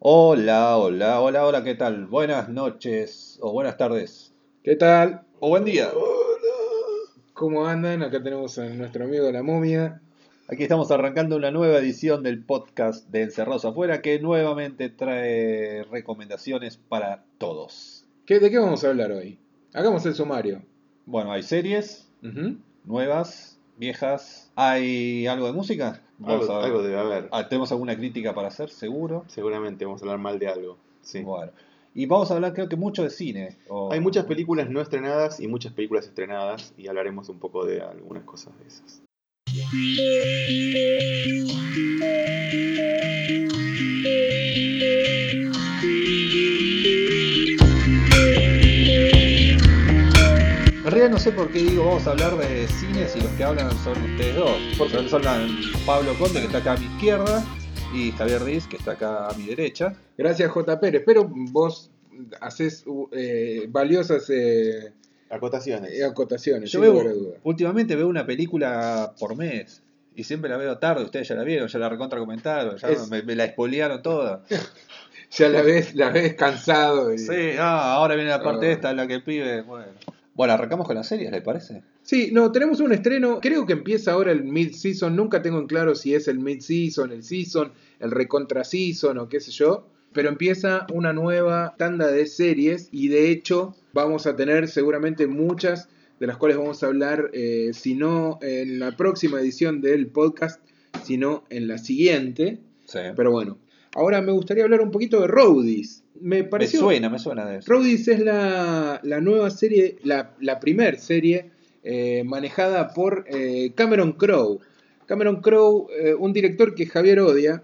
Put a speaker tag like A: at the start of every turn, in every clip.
A: Hola, hola, hola, hola, ¿qué tal? Buenas noches o buenas tardes.
B: ¿Qué tal?
A: O buen día.
B: ¿Cómo andan? Acá tenemos a nuestro amigo la momia.
A: Aquí estamos arrancando una nueva edición del podcast de Encerrados Afuera que nuevamente trae recomendaciones para todos.
B: ¿Qué, ¿De qué vamos a hablar hoy? Hagamos el sumario.
A: Bueno, hay series nuevas, viejas. ¿Hay algo de música? Vamos
C: Algo,
A: a ver.
C: algo debe haber.
A: Ah, ¿Tenemos alguna crítica para hacer? Seguro.
C: Seguramente vamos a hablar mal de algo. Sí.
A: Bueno. Y vamos a hablar creo que mucho de cine. o-
C: Hay muchas películas no estrenadas y muchas películas estrenadas y hablaremos un poco de algunas cosas de esas.
A: Realidad no sé por qué digo vamos a hablar de cine si los que hablan son ustedes dos. Porque son, Pablo Conde que está acá a mi izquierda y Javier Riz que está acá a mi derecha.
B: Gracias, J. Pérez. Pero vos haces uh, eh, valiosas eh,
C: Acotaciones.
B: eh, acotaciones,
A: Yo veo,
B: duda.
A: últimamente veo una película por mes y siempre la veo tarde, ustedes ya la vieron, ya la recontra comentaron, ya
B: Es-
A: me, me la espolearon toda.
B: Ya la ves, la ves cansado. y-
A: Sí, ah, ahora viene la parte
B: Ah.
A: esta la que el pibe, bueno. Bueno, arrancamos con las series, ¿les parece?
B: Sí, no, tenemos un estreno, creo que empieza ahora el mid-season, nunca tengo en claro si es el mid-season, el season, el recontra-season o qué sé yo, pero empieza una nueva tanda de series y de hecho vamos a tener seguramente muchas de las cuales vamos a hablar, eh, si no en la próxima edición del podcast, sino en la siguiente,
A: Sí.
B: pero bueno, ahora me gustaría hablar un poquito de Roadies. Me
A: suena, me suena de eso.
B: Roadies es la, la nueva serie, la, la primer serie eh, manejada por eh, Cameron Crowe. Cameron Crowe, eh, un director que Javier odia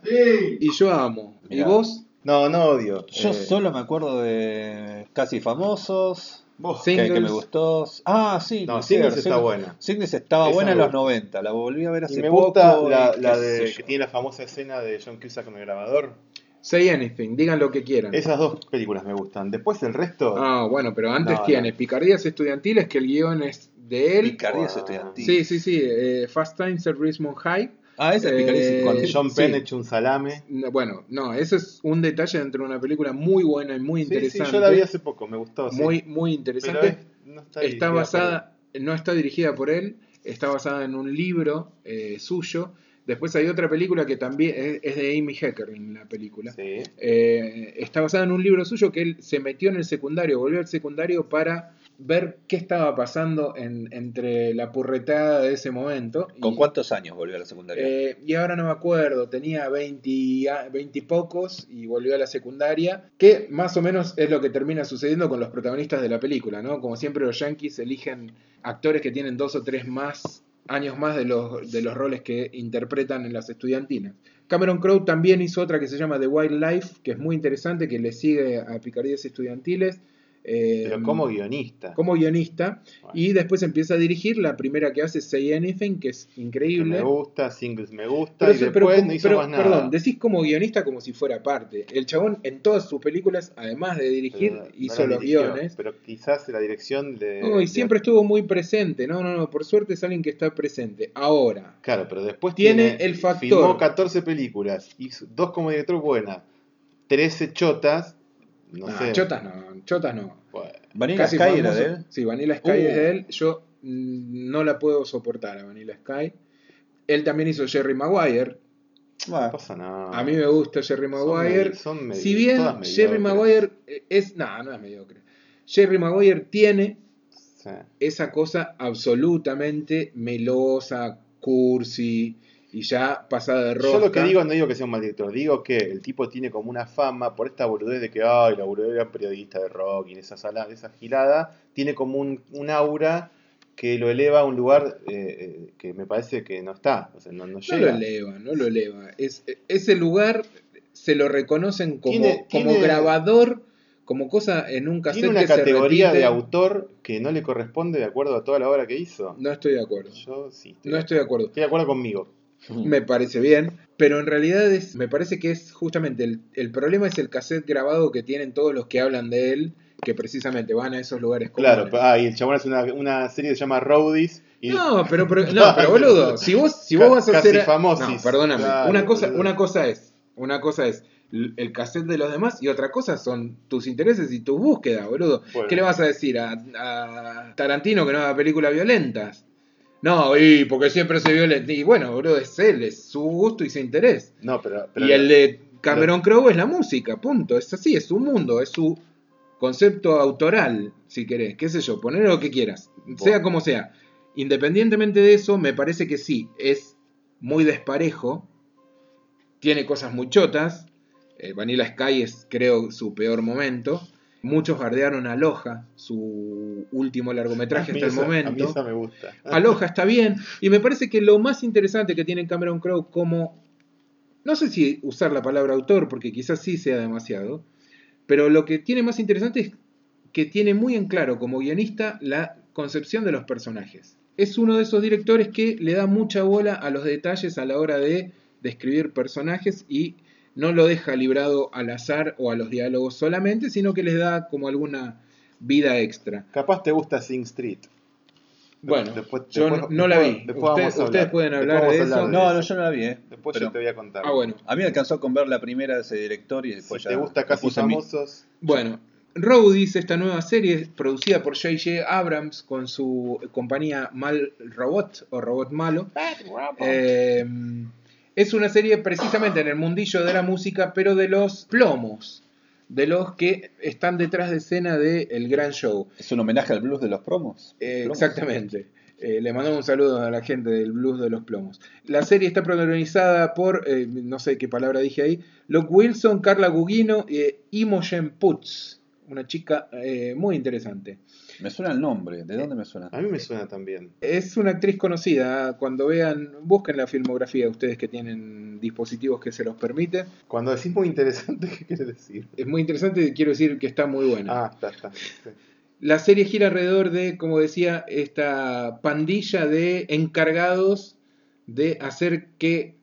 B: y yo amo. ¿Y vos?
C: No, no odio.
A: Yo
C: Eh,
A: solo me acuerdo de Casi Famosos,
C: vos.
A: que, que me gustó. Ah, sí.
C: No, Singles está buena.
A: Singles estaba
C: Esa
A: buena en los
C: gusta.
A: 90, la volví a ver hace
C: Y me
A: poco.
C: gusta la,
A: y
C: la
A: qué
C: de que tiene la famosa escena de John Cusack con el grabador.
B: Say Anything, digan lo que quieran.
C: Esas dos películas me gustan. Después el resto.
B: Ah, bueno, pero antes
C: No,
B: tiene
C: no.
B: Picardías Estudiantiles, que el guion es de él.
A: Picardías
C: Wow.
A: estudiantiles.
B: Sí, sí, sí. eh, Fast Times at Richmond High.
A: Ah, esa es
B: Eh,
A: Picardías
C: con
B: sí.
C: John Penn hecho un salame.
B: No, Bueno, no, eso es un detalle dentro de una película muy buena y muy
C: Sí, sí,
B: interesante.
C: yo la vi hace poco, me gustó. sí.
B: muy, muy
C: Pero
B: interesante.
C: es- no está,
B: está basada, no está dirigida por él, está basada en un libro eh, suyo. Después hay otra película que también es, de Amy Heckerling, la película.
C: Sí.
B: Eh, está basada en un libro suyo que él se metió en el secundario, volvió al secundario para ver qué estaba pasando en- entre la purretada de ese momento.
A: ¿Con
B: Y-
A: cuántos años volvió a la secundaria?
B: eh, y ahora no me acuerdo, tenía 20, y a- 20 y pocos y volvió a la secundaria, que más o menos es lo que termina sucediendo con los protagonistas de la película, ¿no? Como siempre los yankees eligen actores que tienen dos o tres más años más de los, de los roles que interpretan en las estudiantinas. Cameron Crowe también hizo otra que se llama The Wildlife, que es muy interesante, que le sigue a Picardías Estudiantiles. Eh,
C: Pero como guionista.
B: como guionista
C: Bueno.
B: y después empieza a dirigir la primera que hace Say Anything que es
C: que
B: increíble
C: me gusta, Singles me gusta,
B: pero,
C: y después
B: pero
C: no hizo
B: pero,
C: más nada.
B: Perdón, decís como guionista como si fuera parte. El chabón en todas sus películas, además de dirigir,
C: no
B: hizo los
C: dirigió,
B: guiones.
C: Pero quizás la dirección de.
B: No, y
C: de-
B: siempre estuvo muy presente. No, no, no, por suerte es alguien que está presente. Ahora,
C: Claro, pero después
B: Tiene el factor.
C: Filmó 14 películas, hizo dos como director buenas, 13 chotas. No
B: ah,
C: sé.
B: chotas no, chotas no.
C: Bueno,
A: Vanilla
B: Casi
A: Sky era
B: famoso-
A: de él.
B: Sí, Vanilla Sky
A: Uh.
B: es de él. Yo no la puedo soportar a Vanilla Sky. Él también hizo Jerry Maguire.
C: no
A: Bueno,
C: pasa nada.
B: A mí me gusta Jerry
C: Son
B: Maguire.
C: son medi-
B: si bien Jerry. Maguire es. No, no es mediocre. Jerry Maguire tiene
C: Sí.
B: esa cosa absolutamente melosa, cursi y ya pasada de rosca.
C: Yo lo que digo no digo que sea un mal director, digo que el tipo tiene como una fama por esta boludez de que, ay, la boludez era periodista de rock y en esa sala, esa girada, tiene como un, un aura que lo eleva a un lugar eh, eh, que me parece que no está, o sea, no, no
B: No
C: llega.
B: lo eleva, no lo eleva. Es, ese lugar se lo reconocen como,
C: Tiene-
B: como
C: tiene-
B: grabador, como cosa en un cassette
C: Tiene una
B: que
C: categoría de autor que no le corresponde de acuerdo a toda la obra que hizo.
B: No estoy de acuerdo.
C: Yo sí, estoy,
B: No estoy de acuerdo.
C: estoy de acuerdo conmigo.
B: Me parece bien, pero en realidad es, me parece que es justamente el, el problema es el cassette grabado que tienen todos los que hablan de él, que precisamente van a esos lugares
C: Claro, ah, y el chabón hace una, una serie que se llama Roadies. Y
B: No, pero, pero- no, pero boludo, si vos, si vos vas a
C: casi
B: hacer.
C: famosis.
B: No, perdóname.
C: Claro,
B: una, cosa,
C: boludo.
B: una cosa es. Una cosa es el cassette de los demás y otra cosa son tus intereses y tus búsquedas, boludo.
C: Bueno.
B: ¿Qué le vas a decir a, a Tarantino que no haga películas violentas? No, y porque siempre se violenta. Y bueno, boludo, es él, es su gusto y su interés.
C: No, pero. pero
B: y el de Cameron Crowe es la música, punto. Es así, es su mundo, es su concepto autoral, si querés. Qué sé yo, poner lo que quieras, sea como sea. Independientemente de eso, me parece que sí, es muy desparejo, tiene cosas muy chotas. eh, Vanilla Sky es, creo, su peor momento. Muchos bardearon a Loja, su último largometraje
C: a
B: hasta el
C: A mí
B: momento.
C: esa me gusta.
B: Aloha está bien. Y me parece que lo más interesante que tiene Cameron Crowe como... No sé si usar la palabra autor, porque quizás sí sea demasiado. Pero lo que tiene más interesante es que tiene muy en claro como guionista la concepción de los personajes. Es uno de esos directores que le da mucha bola a los detalles a la hora de describir personajes y no lo deja librado al azar o a los diálogos solamente, sino que les da como alguna vida extra.
C: Capaz te gusta Sing Street.
B: Bueno,
C: Después-
B: yo
C: después-
B: no la vi. Usted- ustedes pueden hablar de
C: hablar
B: eso.
C: de
A: No,
C: eso.
A: no, yo no la vi, ¿eh?
C: Después
A: Pero
C: yo te voy a contar.
B: Ah, bueno.
A: A mí me alcanzó con ver la primera de ese director y
C: Si
A: después
C: te gusta Casi Famosos,
B: Bueno, Roadies, esta nueva serie producida por J.J. Abrams con su compañía Mal Robot o Robot Malo. Eh, es una serie precisamente en el mundillo de la música, pero de los plomos, de los que están detrás de escena del el gran show.
A: ¿Es un homenaje al blues de los promos?
B: Eh,
A: ¿Plomos?
B: exactamente. Eh, le mandamos un saludo a la gente del Blues de los Plomos. La serie está protagonizada por, eh, no sé qué palabra dije ahí, Luke Wilson, Carla Gugino y Imogen Putz, una chica eh, muy interesante.
A: Me suena el nombre. ¿De dónde me suena?
C: a mí me suena también.
B: Es una actriz conocida. Cuando vean, busquen la filmografía ustedes que tienen dispositivos que se los permiten.
C: Cuando decís muy interesante, ¿qué quiere decir?
B: Es muy interesante y quiero decir que está muy buena.
C: Ah, está, está. sí.
B: La serie gira alrededor de, como decía, esta pandilla de encargados de hacer que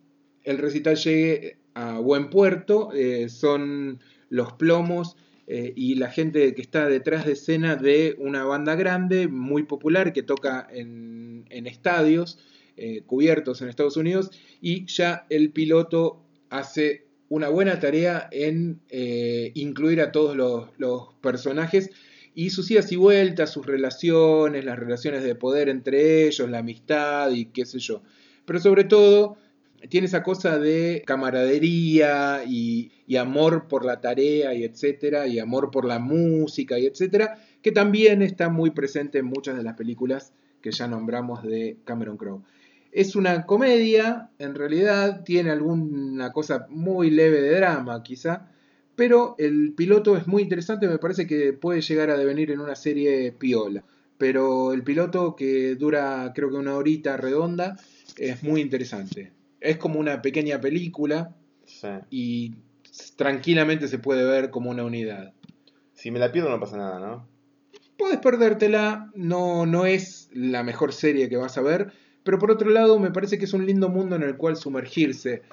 B: el recital llegue a buen puerto. Eh, son los plomos eh, y la gente que está detrás de escena de una banda grande, muy popular, que toca en, en estadios eh, cubiertos en Estados Unidos. Y ya el piloto hace una buena tarea en eh, incluir a todos los, los personajes y sus idas y vueltas, sus relaciones, las relaciones de poder entre ellos, la amistad y qué sé yo. Pero sobre todo tiene esa cosa de camaradería y, amor por la tarea y etcétera, y amor por la música y etcétera, que también está muy presente en muchas de las películas que ya nombramos de Cameron Crowe. Es una comedia, en realidad tiene alguna cosa muy leve de drama quizá, pero el piloto es muy interesante, me parece que puede llegar a devenir en una serie piola. Pero el piloto que dura creo que una horita redonda es muy interesante. Es como una pequeña película
C: Sí.
B: y tranquilamente se puede ver como una unidad.
C: Si me la pierdo no pasa nada, ¿no?
B: Puedes perdértela, no, no es la mejor serie que vas a ver, pero por otro lado me parece que es un lindo mundo en el cual sumergirse.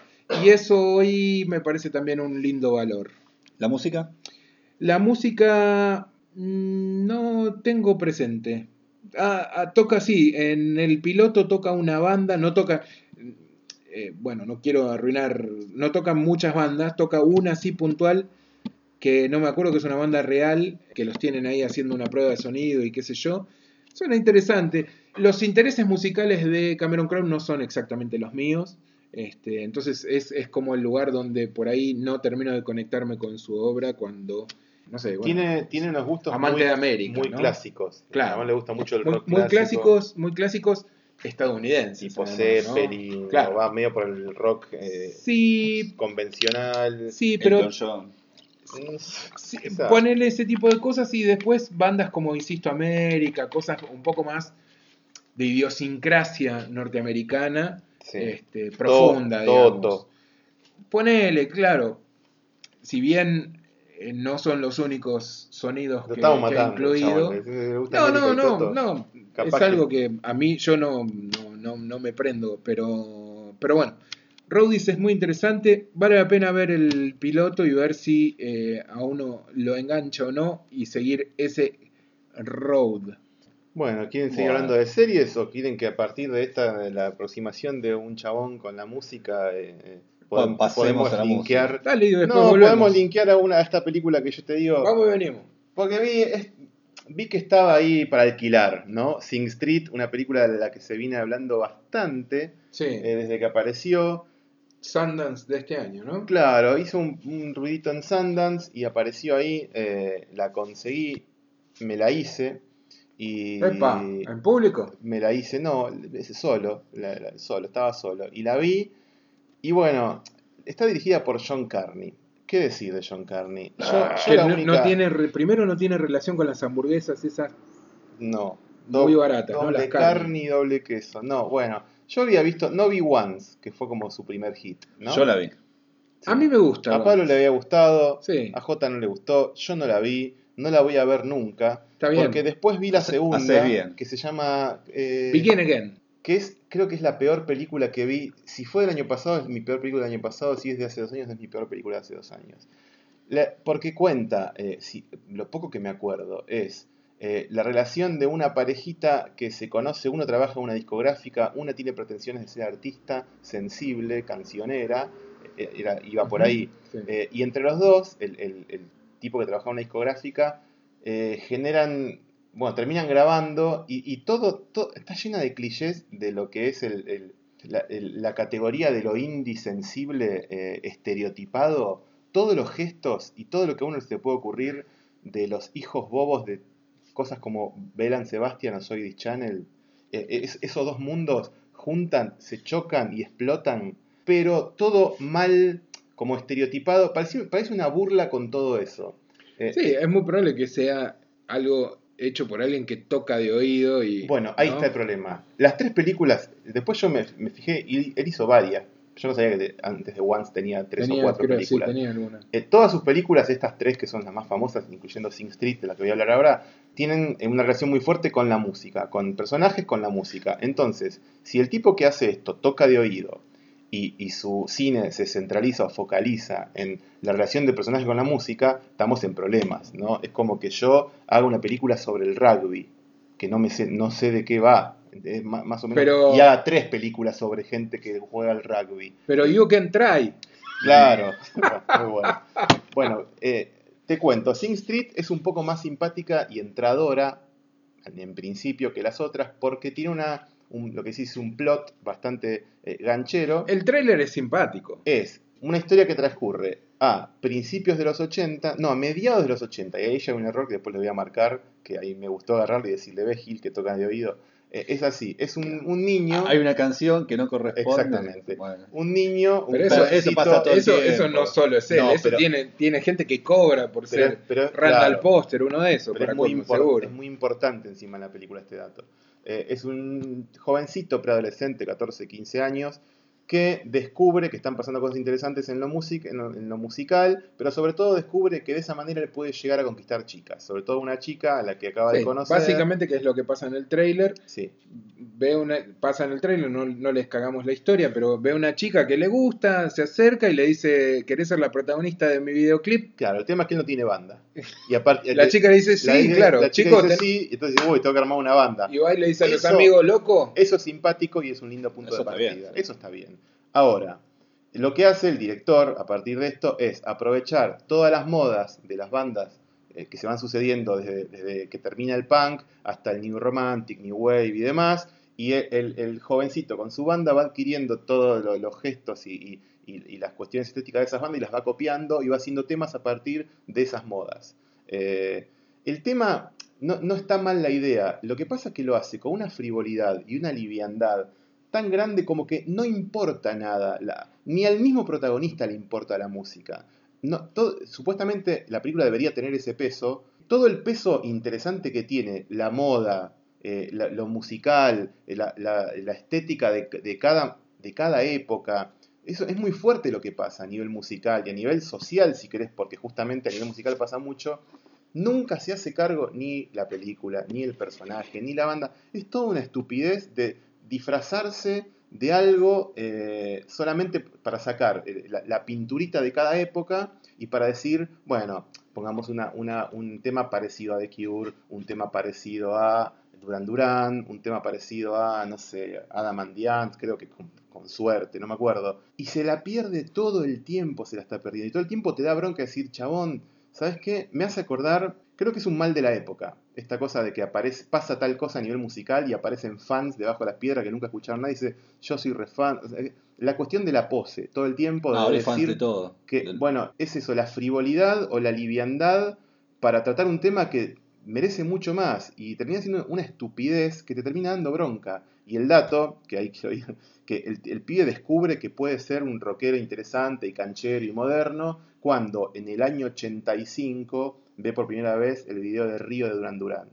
B: Y eso hoy me parece también un lindo valor.
A: ¿La música?
B: La música mm, no tengo presente. Ah, ah, toca sí, en el piloto toca una banda, no toca, eh, bueno, no quiero arruinar, no tocan muchas bandas, toca una así puntual que no me acuerdo que es una banda real, que los tienen ahí haciendo una prueba de sonido y qué sé yo. Suena interesante. Los intereses musicales de Cameron Crowe no son exactamente los míos. Este, entonces es, es como el lugar donde por ahí no termino de conectarme con su obra cuando, no sé, bueno,
C: Tiene, tiene unos gustos
B: Amante
C: muy,
B: de América,
C: muy
B: ¿no?
C: clásicos.
B: Claro.
C: A le gusta mucho el
B: muy,
C: rock
B: muy
C: clásico,
B: clásicos, muy clásicos estadounidenses.
C: Tipo. Zeppelin,
B: Claro.
C: va medio por el rock eh,
B: Sí,
C: convencional.
B: sí, pero Sí, ponerle ese tipo de cosas y después bandas como Insisto América, cosas un poco más de idiosincrasia norteamericana,
C: Sí.
B: este, profunda,
C: To-
B: digamos.
C: Toto.
B: Ponele, claro, si bien eh, no son los únicos sonidos
C: Lo
B: que, que ha
C: matando.
B: incluido.
C: chabón. ¿Le- le gusta
B: No, no, no, no. Es
C: Capaz
B: algo que a mí yo no, no, no, no me prendo, pero, pero bueno. Roadies es muy interesante, vale la pena ver el piloto y ver si eh, a uno lo engancha o no y seguir ese road.
C: Bueno, ¿quieren seguir
A: Bueno.
C: hablando de series o quieren que a partir de esta, de la aproximación de un chabón con la música, eh, eh, podemos,
A: pasemos
C: podemos
A: a la
C: linkear.
B: Dale,
C: No,
B: volvemos.
C: podemos linkear a, una, a esta película que yo te digo.
B: Vamos y venimos.
C: Porque vi, vi que estaba ahí para alquilar, ¿no? Sing Street, una película de la que se viene hablando bastante
B: Sí,
C: eh, desde que apareció.
B: Sundance de este año, ¿no?
C: Claro, hizo un, un ruidito en Sundance y apareció ahí, eh, la conseguí, me la hice y
B: Epa, ¿en público?
C: me la hice, no, solo, la- la- solo, estaba solo. Y la vi y bueno, está dirigida por John Carney. ¿Qué decir de John Carney? Yo, yo
B: Que
C: la
B: no,
C: única-
B: no tiene, re- primero no tiene relación con las hamburguesas esas
C: No.
B: muy
C: Do-
B: baratas, ¿no?
C: Doble
B: Las carnes.
C: carne y doble queso. No, bueno, yo había visto, no vi Once, que fue como su primer hit, ¿no?
A: Yo la vi.
C: Sí.
B: A mí me gusta.
C: A Pablo le había gustado,
B: Sí,
C: a Jota no le gustó, yo no la vi, no la voy a ver nunca.
B: está bien.
C: Porque después vi la segunda,
A: bien.
C: que se llama... eh,
B: Begin Again.
C: Que es, creo que es la peor película que vi. Si fue del año pasado, es mi peor película del año pasado. Si es de hace dos años, es mi peor película de hace dos años. La- porque cuenta, eh, si, lo poco que me acuerdo, es eh, la relación de una parejita que se conoce, uno trabaja en una discográfica, una tiene pretensiones de ser artista, sensible, cancionera, eh, era- iba por ahí.
B: Sí.
C: Eh, y entre los dos, el, el- el tipo que trabaja en una discográfica, eh, generan, bueno, terminan grabando y, y todo, todo está llena de clichés de lo que es el, el- la, el- la categoría de lo indie sensible eh, estereotipado, todos los gestos y todo lo que a uno se le puede ocurrir de los hijos bobos de cosas como Belan Sebastian o Soy Channel, eh, es- esos dos mundos juntan, se chocan y explotan, pero todo mal, como estereotipado, parece, parece una burla con todo eso. Eh,
B: Sí, es muy probable que sea algo hecho por alguien que toca de oído y...
C: Bueno, ahí
B: ¿no?
C: está el problema. Las tres películas, después yo me, me fijé, y él hizo varias. Yo no sabía que antes de Once tenía tres
B: Tenía,
C: o cuatro
B: creo,
C: películas.
B: Sí, tenía alguna.
C: Eh, todas sus películas, estas tres que son las más famosas, incluyendo Sing Street, de la que voy a hablar ahora, tienen eh, una relación muy fuerte con la música, con personajes, con la música. Entonces, si el tipo que hace esto toca de oído y, y su cine se centraliza o focaliza en la relación de personajes con la música, estamos en problemas, ¿no? Es como que yo haga una película sobre el rugby, que no, me sé, no sé de qué va, es más o menos,
B: Pero-
C: y haga tres películas sobre gente que juega al rugby.
B: Pero You Can Try.
C: Claro, muy bueno. Bueno, eh, te cuento, Sing Street es un poco más simpática y entradora, en principio, que las otras, porque tiene una, un- lo que se dice un plot bastante eh, ganchero.
B: El tráiler es simpático.
C: Es una historia que transcurre a principios de los 80, no, a mediados de los 80, y ahí ya hay un error que después le voy a marcar, que ahí me gustó agarrarle y decirle, ve Gil que toca de oído. Eh, es así, es un, un niño...
A: Hay una canción que no corresponde.
C: Exactamente.
A: Bueno.
C: Un niño, un
B: Pero eso-
A: eso pasa todo el
B: Eso,
A: tiempo.
B: eso no solo es él,
C: No,
B: eso
C: pero-
B: tiene, tiene gente que cobra por
C: pero-
B: ser
C: pero-
B: Randall
C: claro.
B: Poster, uno de esos,
C: Pero
B: para
C: es muy,
B: seguro.
C: es muy importante encima en la película este dato. Eh, es un jovencito preadolescente, 14, 15 años, que descubre que están pasando cosas interesantes en lo, music, en lo, en lo musical, pero sobre todo descubre que de esa manera él puede llegar a conquistar chicas. Sobre todo una chica a la que acaba
B: Sí,
C: de conocer.
B: básicamente, que es lo que pasa en el tráiler,
C: Sí,
B: ve una, pasa en el tráiler, no, no les cagamos la historia, pero ve una chica que le gusta, se acerca y le dice, ¿querés ser la protagonista de mi videoclip?
C: claro, el tema es que él no tiene banda. Y aparte,
B: La chica le dice, sí,
C: la dice-
B: claro,
C: la chica
B: chico,
C: dice
B: ten-
C: sí, y entonces dice, uy, tengo que armar una banda.
B: y va y le dice a los amigos, loco,
C: Eso es simpático y es un lindo punto
A: Eso
C: de
A: bien,
C: partida. Eso está bien. Ahora, lo que hace el director a partir de esto es aprovechar todas las modas de las bandas eh, que se van sucediendo desde, que termina el punk hasta el New Romantic, New Wave y demás, y el, jovencito con su banda va adquiriendo todos lo- los gestos y las cuestiones estéticas de esas bandas y las va copiando y va haciendo temas a partir de esas modas. Eh, el tema no, no está mal la idea, lo que pasa es que lo hace con una frivolidad y una liviandad tan grande como que no importa nada, ni al mismo protagonista le importa la música. No, supuestamente la película debería tener ese peso, todo el peso interesante que tiene la moda, eh, lo musical, eh, la, la- la estética de, de cada, de cada época, eso es muy fuerte lo que pasa a nivel musical y a nivel social, si querés, porque justamente a nivel musical pasa mucho. Nunca se hace cargo ni la película, ni el personaje, ni la banda. Es toda una estupidez de disfrazarse de algo eh, solamente para sacar eh, la, pinturita de cada época y para decir, bueno, pongamos una, un tema parecido a The Cure, un tema parecido a Duran Duran, un tema parecido a, no sé, Adam and creo que com- con suerte, no me acuerdo. Y se la pierde todo el tiempo, se la está perdiendo. Y todo el tiempo te da bronca decir, chabón, ¿sabes qué? Me hace acordar, creo que es un mal de la época. Esta cosa de que aparece, pasa tal cosa a nivel musical y aparecen fans debajo de las piedras que nunca escucharon nada y dice, yo soy refan. La cuestión de la pose, todo el tiempo de
A: Ah,
C: decir
A: de todo.
C: que,
A: Del-
C: bueno, es eso, la frivolidad o la liviandad para tratar un tema que merece mucho más y termina siendo una estupidez que te termina dando bronca. Y el dato, que hay que oír, que el, el pibe descubre que puede ser un rockero interesante y canchero y moderno cuando en el año 85 ve por primera vez el video de Río de Duran Duran.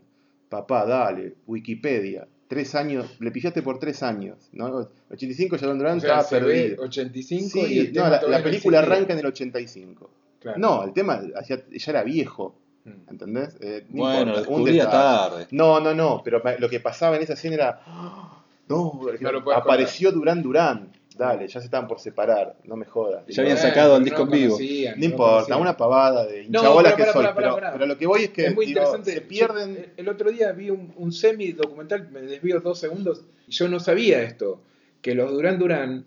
C: Papá, dale, Wikipedia. Tres años, le pifiaste por tres años, ¿no? 85 ya Duran Duran
B: O sea,
C: estaba
B: se ve
C: perdido.
B: 85
C: Sí,
B: y el
C: no,
B: tema
C: la, película arranca en el 85.
B: Claro.
C: No, el tema ya, ya era viejo,
B: Mm.
C: ¿entendés? Eh, no
A: Bueno,
C: importa, un
A: tarde.
C: No, no, no, pero lo que pasaba en esa escena era. No,
B: No
C: apareció Durán Durán. Dale, ya se estaban por separar, no me jodas.
A: Ya habían sacado el disco en vivo.
C: No importa, una pavada de
B: pero
C: que soy, pero, lo que voy es que
B: es muy
C: digo,
B: interesante.
C: se pierden.
B: el- el otro día vi un, un semi documental, me desvío dos segundos. y Yo no sabía esto, que los Duran Duran,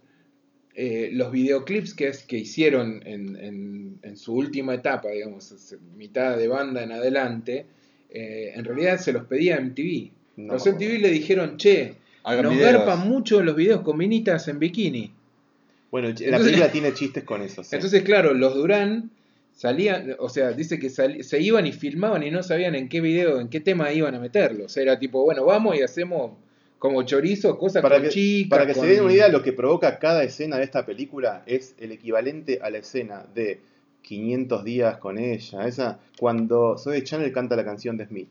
B: eh, los videoclips que, es, que hicieron en, en- en su última etapa, digamos, mitad de banda en adelante, eh, en realidad se los pedía MTV.
C: No
B: los MTV le dijeron, che,
A: Hagan
B: nos
A: videos.
B: garpan mucho los videos con minitas en bikini.
C: Bueno, la
B: Entonces-
C: película tiene chistes con eso. sí.
B: Entonces, claro, los Durán salían, o sea, dice que sali- se iban y filmaban y no sabían en qué video, en qué tema iban a meterlo. O sea, era tipo, bueno, vamos y hacemos como chorizo, cosas
C: para
B: con
C: que,
B: chicas.
C: para que
B: con-
C: se den una idea, lo que provoca cada escena de esta película es el equivalente a la escena de 500 días con ella, esa cuando Zoe Channel canta la canción de Smith.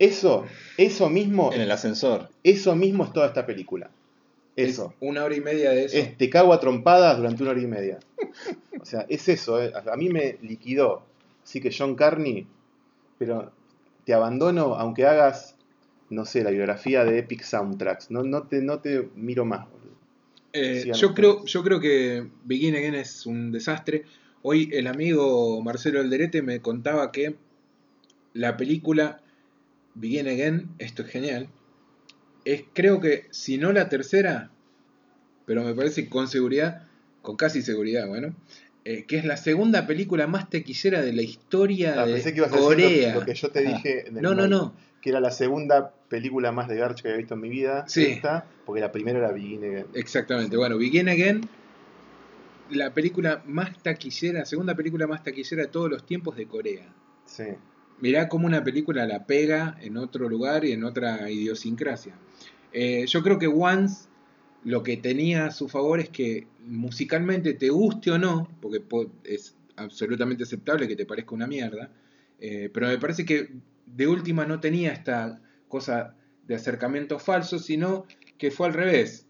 C: Eso, eso mismo,
A: En el ascensor.
C: eso mismo es toda esta película.
B: es
C: Eso.
B: una hora y media de eso.
C: Es te cago a trompadas durante una hora y media. O sea, es eso. eh. A mí me liquidó. Así que John Carney, pero te abandono aunque hagas, no sé, la biografía de Epic Soundtracks. No, no, te, no te miro más. boludo.
B: Eh, yo, creo, yo creo que Begin Again es un desastre. Hoy el amigo Marcelo Alderete me contaba que la película Begin Again, esto es genial, es creo que si no la tercera, pero me parece con seguridad, con casi seguridad, bueno, eh, que es la segunda película más tequillera de la historia
C: Ah,
B: de
C: pensé que ibas a decir
B: Corea.
C: lo, lo que yo te dije en el
B: No, no, no.
C: Que era la segunda película más de Garch que había visto en mi vida.
B: Sí.
C: Esta, porque la primera era Begin Again.
B: Exactamente. Bueno, Begin Again, la película más taquillera, segunda película más taquillera de todos los tiempos de Corea.
C: Sí.
B: Mirá cómo una película la pega en otro lugar y en otra idiosincrasia. Eh, yo creo que Once lo que tenía a su favor es que musicalmente, te guste o no, porque po- es absolutamente aceptable que te parezca una mierda, eh, pero me parece que de última no tenía esta cosa de acercamiento falso, sino que fue al revés.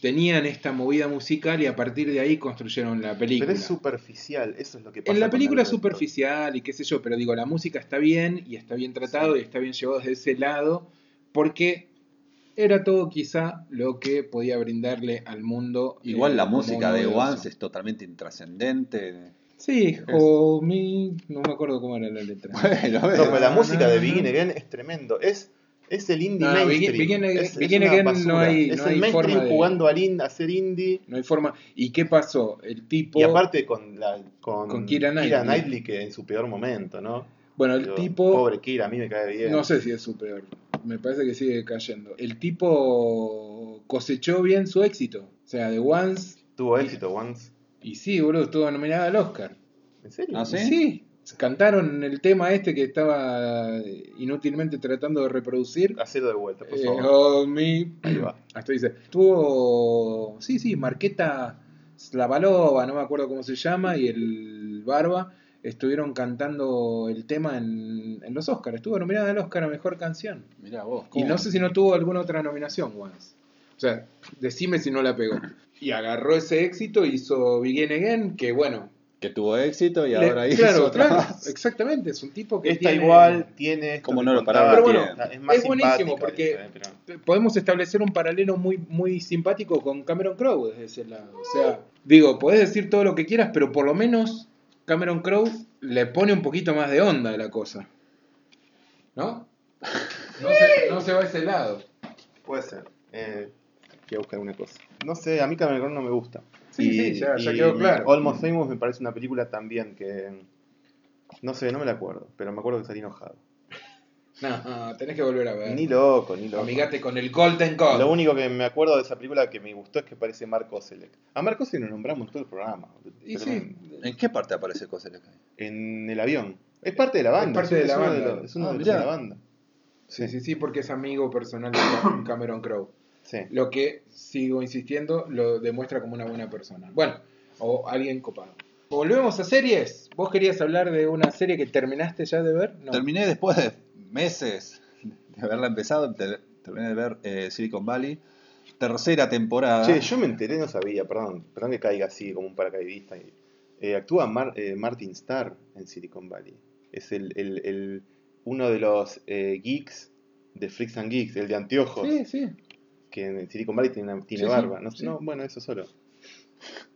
B: Tenían esta movida musical y a partir de ahí construyeron la película.
C: Pero es superficial, eso es lo que pasa.
B: En la película
C: el
B: es superficial y qué sé yo, pero digo, la música está bien y está bien tratado
C: Sí.
B: y está bien llevado desde ese lado, porque era todo quizá lo que podía brindarle al mundo.
A: Igual
B: eh,
A: la
B: como
A: música de. Once es totalmente intrascendente.
B: Sí, homie, no me acuerdo cómo era la letra.
A: Bueno,
C: No, pero la música de. Begin Again es tremendo. Es, es el indie
B: No,
C: mainstream.
B: Begin- Begin Again-
C: es, es
B: Begin
C: una
B: Again no
C: basura.
B: hay-
C: es
B: no
C: el
B: hay
C: mainstream
B: forma de-
C: jugando al in, a hacer indie.
B: No hay forma. ¿Y qué pasó? El tipo.
C: Y aparte con, la, con,
B: Con Keira Knightley.
C: que en su peor momento, ¿no?
B: bueno, el
C: Digo,
B: tipo.
C: Pobre Kira, a mí me cae bien.
B: No sé si es su peor. Me parece que sigue cayendo. El tipo cosechó bien su éxito. O sea, The Once.
C: Tuvo éxito once.
B: Y sí, boludo, estuvo nominada al Oscar.
C: ¿En serio?
A: Ah, ¿sí?
B: Sí. Cantaron el tema este que estaba inútilmente tratando de reproducir.
C: Hacelo de vuelta, por
B: Eh,
C: favor.
B: oh, me-
C: Ahí va.
B: Hasta dice. Tuvo. Sí, sí, Marqueta Slavalova, no me acuerdo cómo se llama, y el Barba estuvieron cantando el tema en, en los Oscars. Estuvo nominada al Oscar a mejor canción.
A: Mirá vos.
B: Y no sé si no tuvo alguna otra nominación, Once. O sea, decime si no la pegó. Y agarró ese éxito, hizo Begin Again, que bueno.
A: Que tuvo éxito y
B: le-
A: ahora hizo
B: claro,
A: otra
B: claro,
A: más.
B: exactamente. Es un tipo que tiene-
C: igual tiene.
A: Como no lo paraba
B: Pero bueno,
C: tiene- es más
B: es buenísimo porque-
C: eh, pero-
B: Podemos establecer un paralelo muy, muy simpático con Cameron Crowe desde ese lado. O sea, digo, podés decir todo lo que quieras, pero por lo menos Cameron Crowe le pone un poquito más de onda a la cosa. ¿No? No se, no se va a ese lado.
C: Puede ser. Eh, Voy a buscar una cosa. No sé, a mí Cameron no me gusta.
B: Sí, sí, ya- ya quedó claro.
C: Almost Famous me parece una película también que. No sé, no me la acuerdo, pero me acuerdo que salí enojado.
B: No, tenés que volver a ver.
C: Ni loco, ni loco.
B: Amigate con el Golden Code.
C: Lo único que me acuerdo de esa película que me gustó es que parece Mark Ocelek. A Mark Ocelek lo nombramos en todo el programa.
B: Y sí.
A: ¿En qué parte aparece Coselec?
C: En el avión. Es parte de la banda.
B: parte de la banda.
C: es uno
A: Ah,
C: de la banda.
B: Sí, sí, sí, porque es amigo personal de Cam- Cameron Crowe.
C: Sí.
B: Lo que, sigo insistiendo, lo demuestra como una buena persona. Bueno, o alguien copado. Volvemos a series. ¿Vos querías hablar de una serie que terminaste ya de ver? No.
A: Terminé después de meses de haberla empezado, te- terminé de ver eh, Silicon Valley. Tercera temporada.
C: Che, yo me enteré, no sabía, perdón. Perdón que caiga así como un paracaidista. Eh, actúa Mar- eh, Martin Starr en Silicon Valley. Es el, el- el- uno de los eh, geeks de Freaks and Geeks, el de anteojos.
B: Sí, sí.
C: Que en Silicon Valley tiene, tiene
B: Sí, sí,
C: barba. no,
B: sí.
C: no, bueno, eso solo.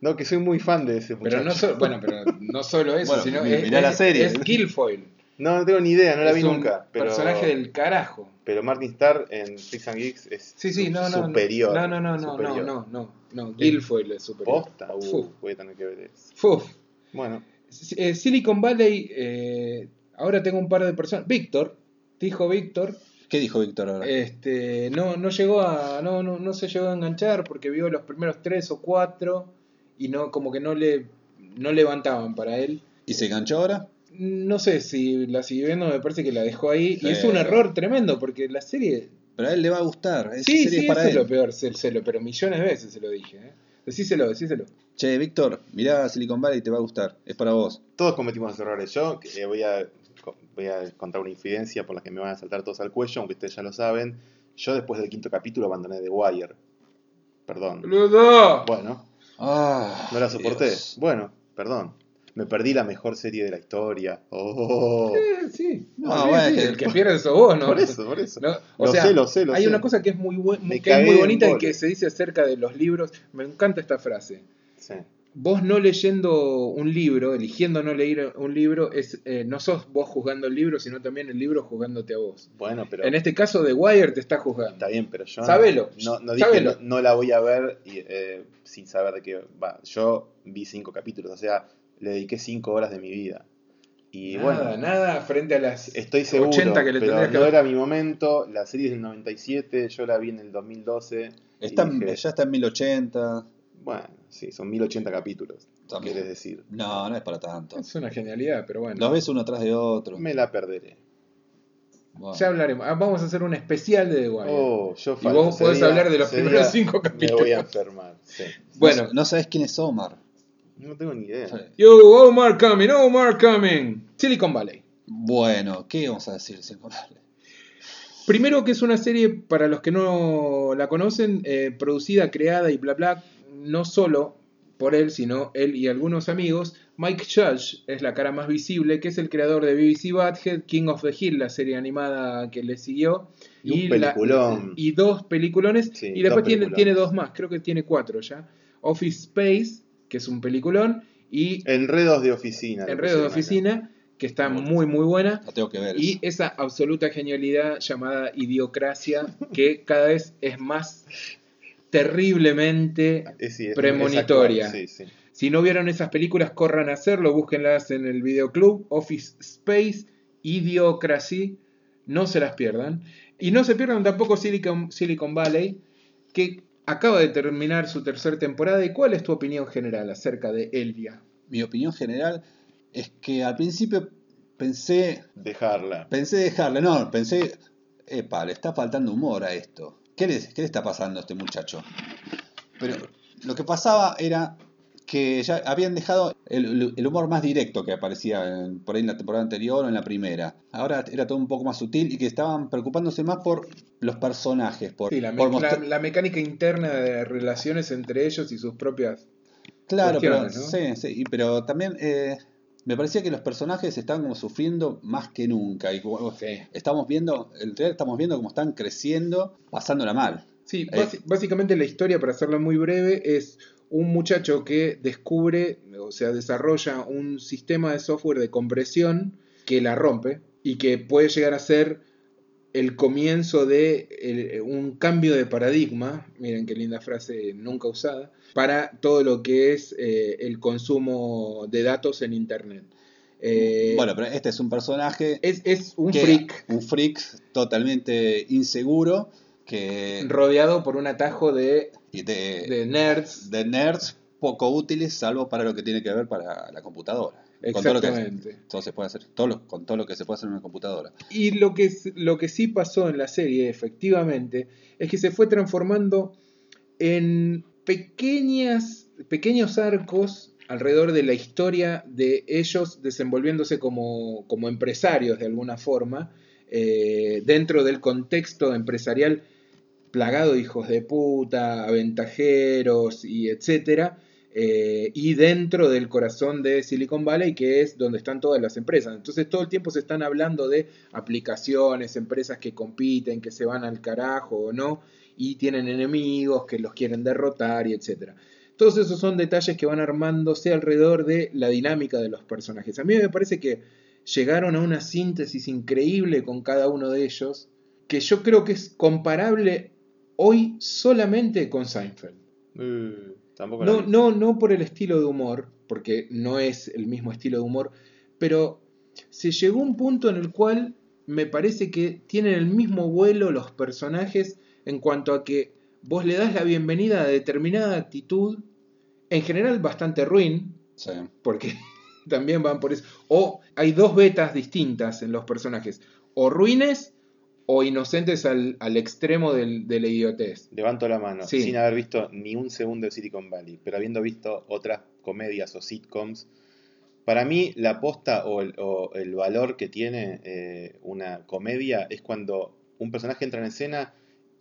C: No, que soy muy fan de ese muchacho.
B: Pero no, solo, bueno, pero no solo eso,
A: Bueno,
B: sino es,
A: mirá la serie.
B: es Guilfoyle.
C: No, no tengo ni idea, no la
B: Es
C: vi
B: un
C: nunca. Pero,
B: personaje del carajo.
C: pero Martin Starr en Freaks and Geeks es
B: Sí, sí,
C: su-
B: no, no.
C: superior.
B: No, no, no, no, no,
C: superior.
B: no, no, no. Guilfoyle es superior.
C: ¿Posta? Uh, voy a tener que ver eso.
B: Fuf.
C: Bueno,
B: Eh, Silicon Valley, eh, ahora tengo un par de personas. Víctor, dijo Víctor,
A: ¿Qué dijo Víctor ahora?
B: este, no, no llegó a, no, no, no se llegó a enganchar porque vio los primeros tres o cuatro y no, como que no le, no levantaban para él.
A: ¿Y se enganchó ahora?
B: No sé si la sigue viendo, me parece que la dejó ahí.
A: Sí.
B: Y es un error tremendo porque la serie.
A: Pero a él le va a gustar. Esa
B: Sí,
A: serie
B: sí,
A: es para
B: eso es
A: él.
B: lo peor, se, se lo, pero millones de veces se lo dije. ¿eh? Decíselo, decíselo.
A: Che, Víctor, mirá Silicon Valley, te va a gustar. Es para vos.
C: todos cometimos errores. Yo eh, voy, a, voy a contar una infidencia por la que me van a saltar todos al cuello, aunque ustedes ya lo saben. Yo después del quinto capítulo abandoné The Wire. Perdón.
B: ¡Boludo!
C: Bueno,
A: Ah,
C: no la soporté.
A: Dios.
C: Bueno, perdón. Me perdí la mejor serie de la historia. Oh.
B: Eh, sí, no,
A: No,
B: sí,
A: bueno,
B: sí, el que pierde sos vos, ¿no?
C: Por eso, por eso.
B: No, o
C: Lo
B: sea,
C: sé, lo sé, lo
B: hay
C: sé.
B: una cosa que es muy, que es muy bonita y que se dice acerca de los libros. Me encanta esta frase.
C: Sí.
B: Vos no leyendo un libro, eligiendo no leer un libro, es eh, no sos vos juzgando el libro, sino también el libro juzgándote a vos.
C: Bueno, pero
B: En este caso, The Wire te está juzgando.
C: está bien, pero yo
B: Sabelo,
C: no, no dije
B: sabelo.
C: no, no la voy a ver y, eh, sin saber de qué va. Yo vi cinco capítulos, o sea, le dediqué cinco horas de mi vida. Y
B: nada,
C: bueno,
B: nada frente a las
C: estoy seguro,
B: 80 que le
C: pero
B: tendrías que
C: no
B: haber-
C: era mi momento. La serie es del 97, yo la vi en el 2012. y
A: Está
C: dije,
A: ya está en 1080.
C: Bueno, sí, son 1080 capítulos,
A: También.
C: quieres decir.
A: No, no es para tanto.
B: Es una genialidad, pero bueno.
A: Los ves uno atrás de otro.
C: Me la perderé.
A: Bueno.
B: Ya hablaremos. Ah, vamos a hacer un especial de The Wire.
C: Oh, yo
B: y vos
C: ese
B: podés hablar de los primeros cinco
C: Me
B: capítulos.
C: voy a enfermar, sí.
B: Bueno,
A: No, no sabes quién es Omar.
C: No tengo ni idea.
B: Yo, Omar coming, Omar coming. Silicon Valley.
A: Bueno, ¿qué vamos a decir? Silicon Valley?
B: Primero que es una serie, para los que no la conocen, eh, producida, creada y bla bla, no solo por él, sino él y algunos amigos. Mike Judge es la cara más visible, que es el creador de BBC Badhead, King of the Hill, la serie animada que le siguió.
C: Y un
B: la-
C: peliculón.
B: y dos peliculones.
C: Sí,
B: y después
C: dos
B: tiene,
C: peliculones.
B: tiene dos más, creo que tiene cuatro ya. Office Space, que es un peliculón, y
C: Enredos de oficina.
B: Enredos de
C: acá.
B: Oficina, que está muy muy buena.
A: La tengo que ver.
B: Y esa absoluta genialidad llamada idiocracia, que cada vez es más terriblemente.
C: Sí, es-
B: premonitoria.
C: sí, sí.
B: Si no vieron esas películas, corran a hacerlo, búsquenlas en el videoclub, Office Space, Idiocracy, no se las pierdan. Y no se pierdan tampoco Silicon, Silicon Valley, que acaba de terminar su tercera temporada. ¿Y cuál es tu opinión general acerca de Elvia?
A: Mi opinión general es que al principio pensé,
C: Dejarla.
A: pensé dejarle, no, pensé, epa, le está faltando humor a esto. ¿Qué le, qué le está pasando a este muchacho? Pero lo que pasaba era que ya habían dejado el, el humor más directo que aparecía por ahí en la temporada anterior o en la primera. Ahora era todo un poco más sutil y que estaban preocupándose más por los personajes, por,
B: Sí, la,
A: por
B: me- la-
A: mostrar-
B: la mecánica interna de relaciones entre ellos y sus propias
A: Claro, pero, sí, sí, pero también eh, me parecía que los personajes estaban como sufriendo más que nunca. Y estamos viendo, en realidad estamos viendo cómo están creciendo, pasándola mal.
B: Sí,
A: Eh.
B: básicamente la historia, para hacerla muy breve, es un muchacho que descubre, o sea, desarrolla un sistema de software de compresión que la rompe y que puede llegar a ser el comienzo de el- un cambio de paradigma, miren qué linda frase nunca usada, para todo lo que es eh, el consumo de datos en Internet. Eh,
A: bueno, pero este es un personaje
B: es, es un
A: que-
B: freak
A: un freak totalmente inseguro que
B: rodeado por un atajo de,
A: de,
B: de nerds.
A: de nerds poco útiles salvo para lo que tiene que ver para la computadora. Con todo lo que,
B: Exactamente.
A: todo se puede hacer, todo lo- con todo lo que se puede hacer en una computadora.
B: Y lo que, lo que sí pasó en la serie, efectivamente, es que se fue transformando en pequeñas, pequeños arcos alrededor de la historia de ellos desenvolviéndose como, como empresarios de alguna forma, eh, dentro del contexto empresarial plagado de hijos de puta, aventajeros y etcétera, eh, y dentro del corazón de Silicon Valley, que es donde están todas las empresas. Entonces todo el tiempo se están hablando de aplicaciones, empresas que compiten, que se van al carajo o no, y tienen enemigos que los quieren derrotar y etcétera. Todos esos son detalles que van armándose alrededor de la dinámica de los personajes. A mí me parece que llegaron a una síntesis increíble con cada uno de ellos, que yo creo que es comparable hoy solamente con Seinfeld.
C: Uh, tampoco
B: No, no, no por el estilo de humor, porque no es el mismo estilo de humor, pero se llegó a un punto en el cual me parece que tienen el mismo vuelo los personajes en cuanto a que vos le das la bienvenida a determinada actitud, en general bastante ruin,
A: Sí.
B: porque también van por eso. O hay dos betas distintas en los personajes, o ruines o inocentes al, al extremo del, de la idiotez.
C: Levanto la mano,
B: Sí.
C: sin haber visto ni un segundo de Silicon Valley, pero habiendo visto otras comedias o sitcoms, para mí la aposta o el, o el valor que tiene eh, una comedia es cuando un personaje entra en escena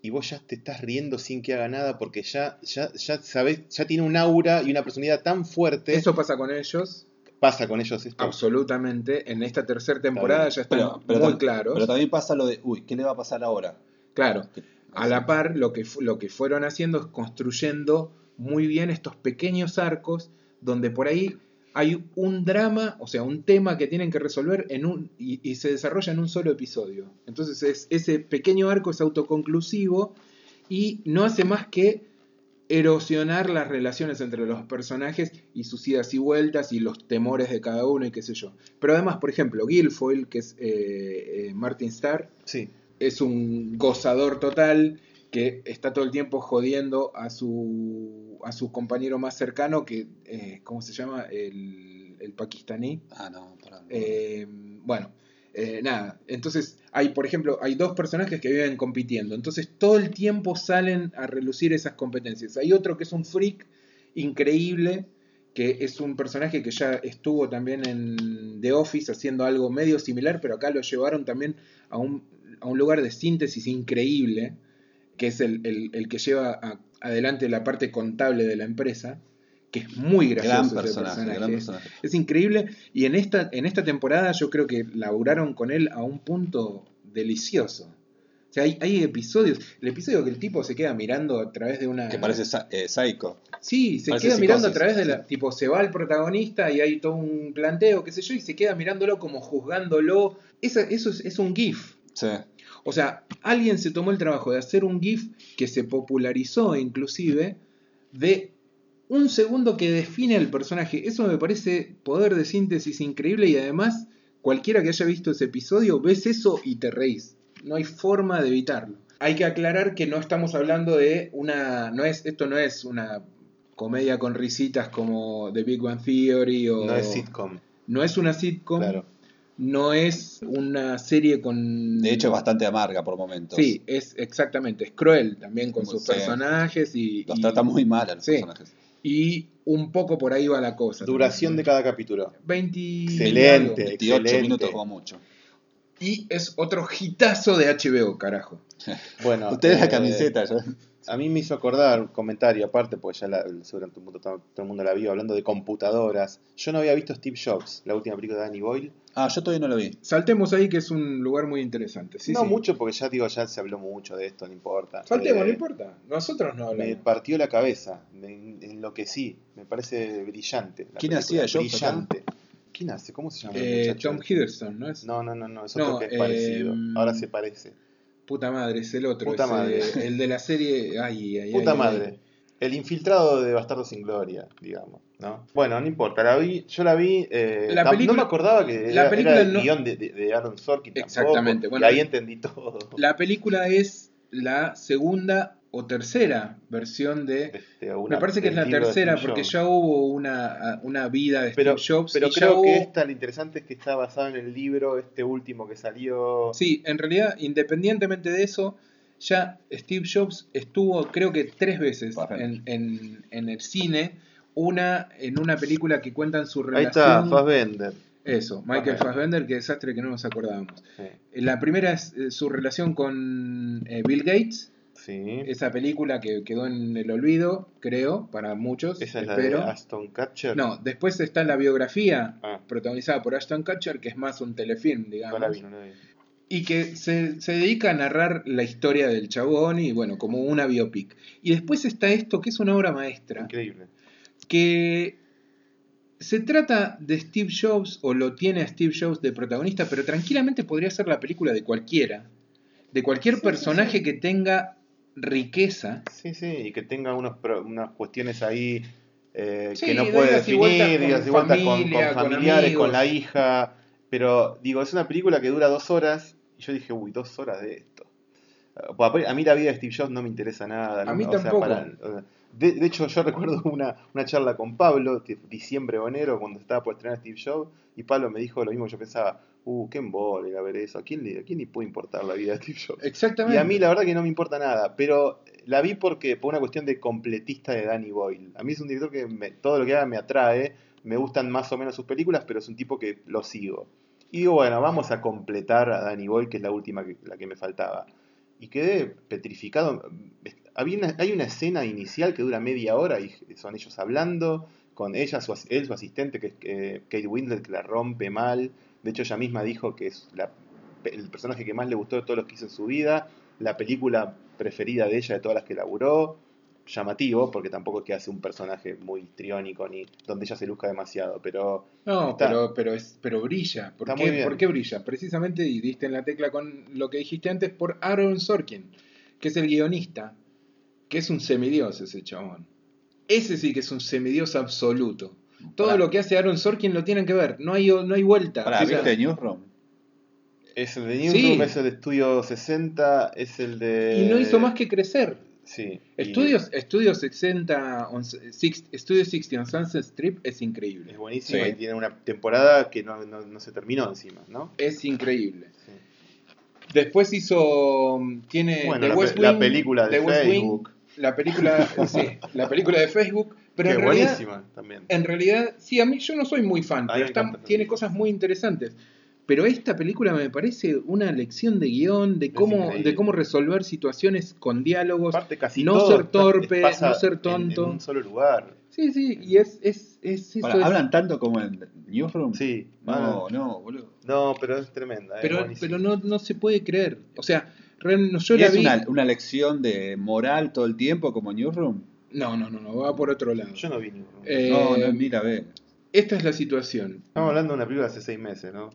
C: y vos ya te estás riendo sin que haga nada porque ya, ya, ya sabés, ya tiene un aura y una personalidad tan fuerte.
B: Eso pasa con ellos,
C: pasa con ellos esto.
B: absolutamente. En esta tercera temporada ya están
A: Pero, pero
B: muy claros.
A: pero también pasa lo de, uy, ¿qué le va a pasar ahora?
B: Claro, a la par lo que, lo que fueron haciendo es construyendo muy bien estos pequeños arcos donde por ahí hay un drama, o sea, un tema que tienen que resolver en un, y, y se desarrolla en un solo episodio. Entonces es, ese pequeño arco es autoconclusivo y no hace más que erosionar las relaciones entre los personajes y sus idas y vueltas y los temores de cada uno y qué sé yo. Pero además, por ejemplo, Guilfoyle, que es eh, eh, Martin Starr,
C: Sí,
B: es un gozador total que está todo el tiempo jodiendo a su, a su compañero más cercano, que, eh, ¿cómo se llama? El, el pakistaní.
A: Ah, no, pará.
B: Eh, bueno, eh, nada. Entonces, hay, por ejemplo, hay dos personajes que viven compitiendo. Entonces, todo el tiempo salen a relucir esas competencias. Hay otro que es un freak increíble, que es un personaje que ya estuvo también en The Office haciendo algo medio similar, pero acá lo llevaron también a un, a un lugar de síntesis increíble, que es el, el- el que lleva a- adelante la parte contable de la empresa, que es muy gracioso.
A: gran personaje,
B: personaje.
A: gran personaje.
B: Es increíble. Y en esta, en esta temporada yo creo que laburaron con él a un punto delicioso. O sea, hay, hay episodios. El episodio que el tipo se queda mirando a través de una.
A: Que parece eh, Psycho.
B: Sí, se
A: parece
B: queda mirando a través de la. Tipo, se va el protagonista y hay todo un planteo, qué sé yo, y se queda mirándolo como juzgándolo. Esa- eso es, es un GIF.
A: Sí.
B: O sea, alguien se tomó el trabajo de hacer un GIF que se popularizó inclusive de un segundo que define al personaje. Eso me parece poder de síntesis increíble y además cualquiera que haya visto ese episodio ves eso y te reís. No hay forma de evitarlo. Hay que aclarar que no estamos hablando de una... No es, esto no es una comedia con risitas como The Big One Theory o...
C: no es sitcom,
B: no es una sitcom.
C: claro.
B: No es una serie con...
A: De hecho, es bastante amarga por momentos.
B: Sí, es exactamente, es cruel también con sus personajes y,
A: Los
B: y-
A: trata muy mal a los
B: Sí.
A: personajes.
B: y un poco por ahí va la cosa.
C: Duración de cada capítulo.
B: 20
C: Excelente.
A: 28
C: Excelente.
A: minutos como mucho.
B: Y es otro hitazo de HBO, carajo.
C: Bueno,
A: Ustedes la
C: eh,
A: camiseta. ya.
C: A mí me hizo acordar un comentario aparte, porque ya la, seguramente todo, el mundo- todo el mundo la vio, hablando de computadoras. Yo no había visto Steve Jobs, la última película de Danny Boyle.
A: Ah, yo todavía no lo vi.
B: Saltemos ahí que es un lugar muy interesante. Sí,
C: no
B: sí.
C: mucho, porque ya digo, ya se habló mucho de esto, no importa.
B: Saltemos,
C: Eh,
B: no importa. Nosotros no
C: Me
B: hablamos.
C: partió la cabeza, me enloquecí, me parece brillante. la
A: ¿Quién hacía Jobs acá?
C: ¿Quién hace? ¿cómo se llama el
B: Eh,
C: muchacho?
B: Tom Hiddleston, ¿no es?
C: No, no, no, no, es
B: No,
C: otro que es parecido.
B: em,
C: Ahora se parece.
B: Puta madre, es el otro.
C: Puta madre.
B: El de la serie. Ay, ay,
C: Puta
B: ay,
C: madre. El infiltrado de Bastardo sin Gloria, digamos, ¿no? Bueno, no importa, la vi, yo la vi, eh,
B: La
C: tam-
B: película-
C: no me acordaba que
B: la
C: era,
B: película
C: era el
B: no-
C: guion de, de- de Aaron Sorkin tampoco,
B: Exactamente,
C: y
B: bueno,
C: ahí entendí todo.
B: La película es la segunda o tercera versión de.
C: una-
B: Me parece que es la tercera porque ya hubo una, una vida de
C: Pero,
B: Steve Jobs.
C: pero
B: y ya
C: creo que
B: hubo-
C: esta, lo interesante es que está basada en el libro, este último que salió.
B: Sí, en realidad, independientemente de eso, ya Steve Jobs estuvo, creo que tres veces en, en- en el cine. Una en una película que cuentan su
C: Ahí está,
B: relación.
C: Fassbender.
B: Eso, Michael
C: Fassbender.
B: Fassbender, qué desastre que no nos acordábamos.
C: Sí,
B: La primera es eh, su relación con eh, Bill Gates,
C: sí.
B: esa película que quedó en el olvido, creo, para muchos.
C: Esa es la de Aston Catcher.
B: No, después está la biografía
C: Ah,
B: protagonizada por Ashton Kutcher, que es más un telefilm,
C: no
B: digamos.
C: la vi, no la vi.
B: Y que se, se dedica a narrar la historia del chabón y bueno, como una biopic. Y después está esto, que es una obra maestra,
C: Increíble.
B: que se trata de Steve Jobs, o lo tiene a Steve Jobs de protagonista, pero tranquilamente podría ser la película de cualquiera. De cualquier
C: Sí,
B: personaje
C: sí.
B: que tenga riqueza.
C: Sí, sí, y que tenga unos unas cuestiones ahí eh,
B: Sí,
C: que no
B: de
C: puede definir, y con,
B: familia,
C: con
B: con
C: familiares, con, la hija. Pero digo, es una película que dura dos horas y yo dije, uy, dos horas de esto. Ah, pues, A mí la vida de Steve Jobs no me interesa nada.
B: A
C: ¿no?
B: mí
C: O sea,
B: tampoco.
C: para- sea, de, de hecho, yo recuerdo una, una charla con Pablo, de diciembre o enero, cuando estaba por estrenar Steve Jobs, y Pablo me dijo lo mismo que yo pensaba, uh, qué embole a ver eso, ¿a quién, le, ¿a quién le puede importar la vida de Steve Jobs?
B: Exactamente.
C: Y a mí la verdad que no me importa nada, pero la vi porque por una cuestión de completista de Danny Boyle. A mí es un director que me- todo lo que haga me atrae, me gustan más o menos sus películas, pero es un tipo que lo sigo. Y digo, bueno, vamos a completar a Danny Boyle, que es la última que, la que me faltaba. Y quedé petrificado. Había una- hay una escena inicial que dura media hora y son ellos hablando, con ella, su, él, su asistente, que es eh, Kate Winslet, que la rompe mal. De hecho, ella misma dijo que es la- el personaje que más le gustó de todos los que hizo en su vida, la película preferida de ella de todas las que laburó. Llamativo, porque tampoco es que hace un personaje muy histriónico ni donde ella se luzca demasiado, pero
B: No,
C: Está-
B: pero, pero, es, pero brilla. ¿Por,
C: Está
B: qué,
C: muy bien.
B: ¿Por qué brilla? Precisamente, y diste en la tecla con lo que dijiste antes, por Aaron Sorkin, que es el guionista, que es un semidios ese chabón. Ese sí que es un semidios absoluto. Todo
A: Pará,
B: lo que hace Aaron Sorkin lo tienen que ver, no hay, no hay vuelta.
A: pará,
B: O sea,
A: ¿viste Newsroom?
C: es el de Newsroom,
B: Sí.
C: es el de Estudio 60, es el de...
B: y no hizo más que crecer.
C: Sí. y
B: Estudios, Estudios 60, on, six, Studio 60 on Sunset Strip es increíble.
C: Es buenísima
A: Sí.
C: y tiene una temporada que no, no- no se terminó encima, ¿no?
B: Es increíble.
C: Sí.
B: Después hizo. Tiene
C: Bueno,
B: The
C: la,
B: West
C: película de
B: The West Wing,
C: Facebook,
B: la película, sí, la película de Facebook, pero
C: que
B: en realidad,
C: buenísima también.
B: en realidad, sí, a mí yo no soy muy fan,
C: A
B: pero está- tiene cosas muy interesantes. Pero esta película me parece una lección de guion, de cómo, de cómo resolver situaciones con diálogos.
C: Aparte casi
B: no
C: todo
B: ser torpe, no ser
C: en-
B: tonto.
C: En, un solo lugar.
B: Sí, sí, y es, es, es eso.
A: Pará,
B: es-
A: ¿Hablan tanto como en Newsroom?
C: Sí.
A: No, no, boludo.
C: No, pero es tremenda.
B: pero pero no, no se puede creer. O sea, real- yo
A: ¿Y
B: la
A: es
B: vi.
A: una, una lección de moral todo el tiempo como Newsroom?
B: No, no, no, no, va por otro lado.
C: Yo no vi ninguno.
B: Eh,
A: No, no, mira, ve.
B: Esta es la situación.
C: Estamos hablando de una película de hace seis meses, ¿no?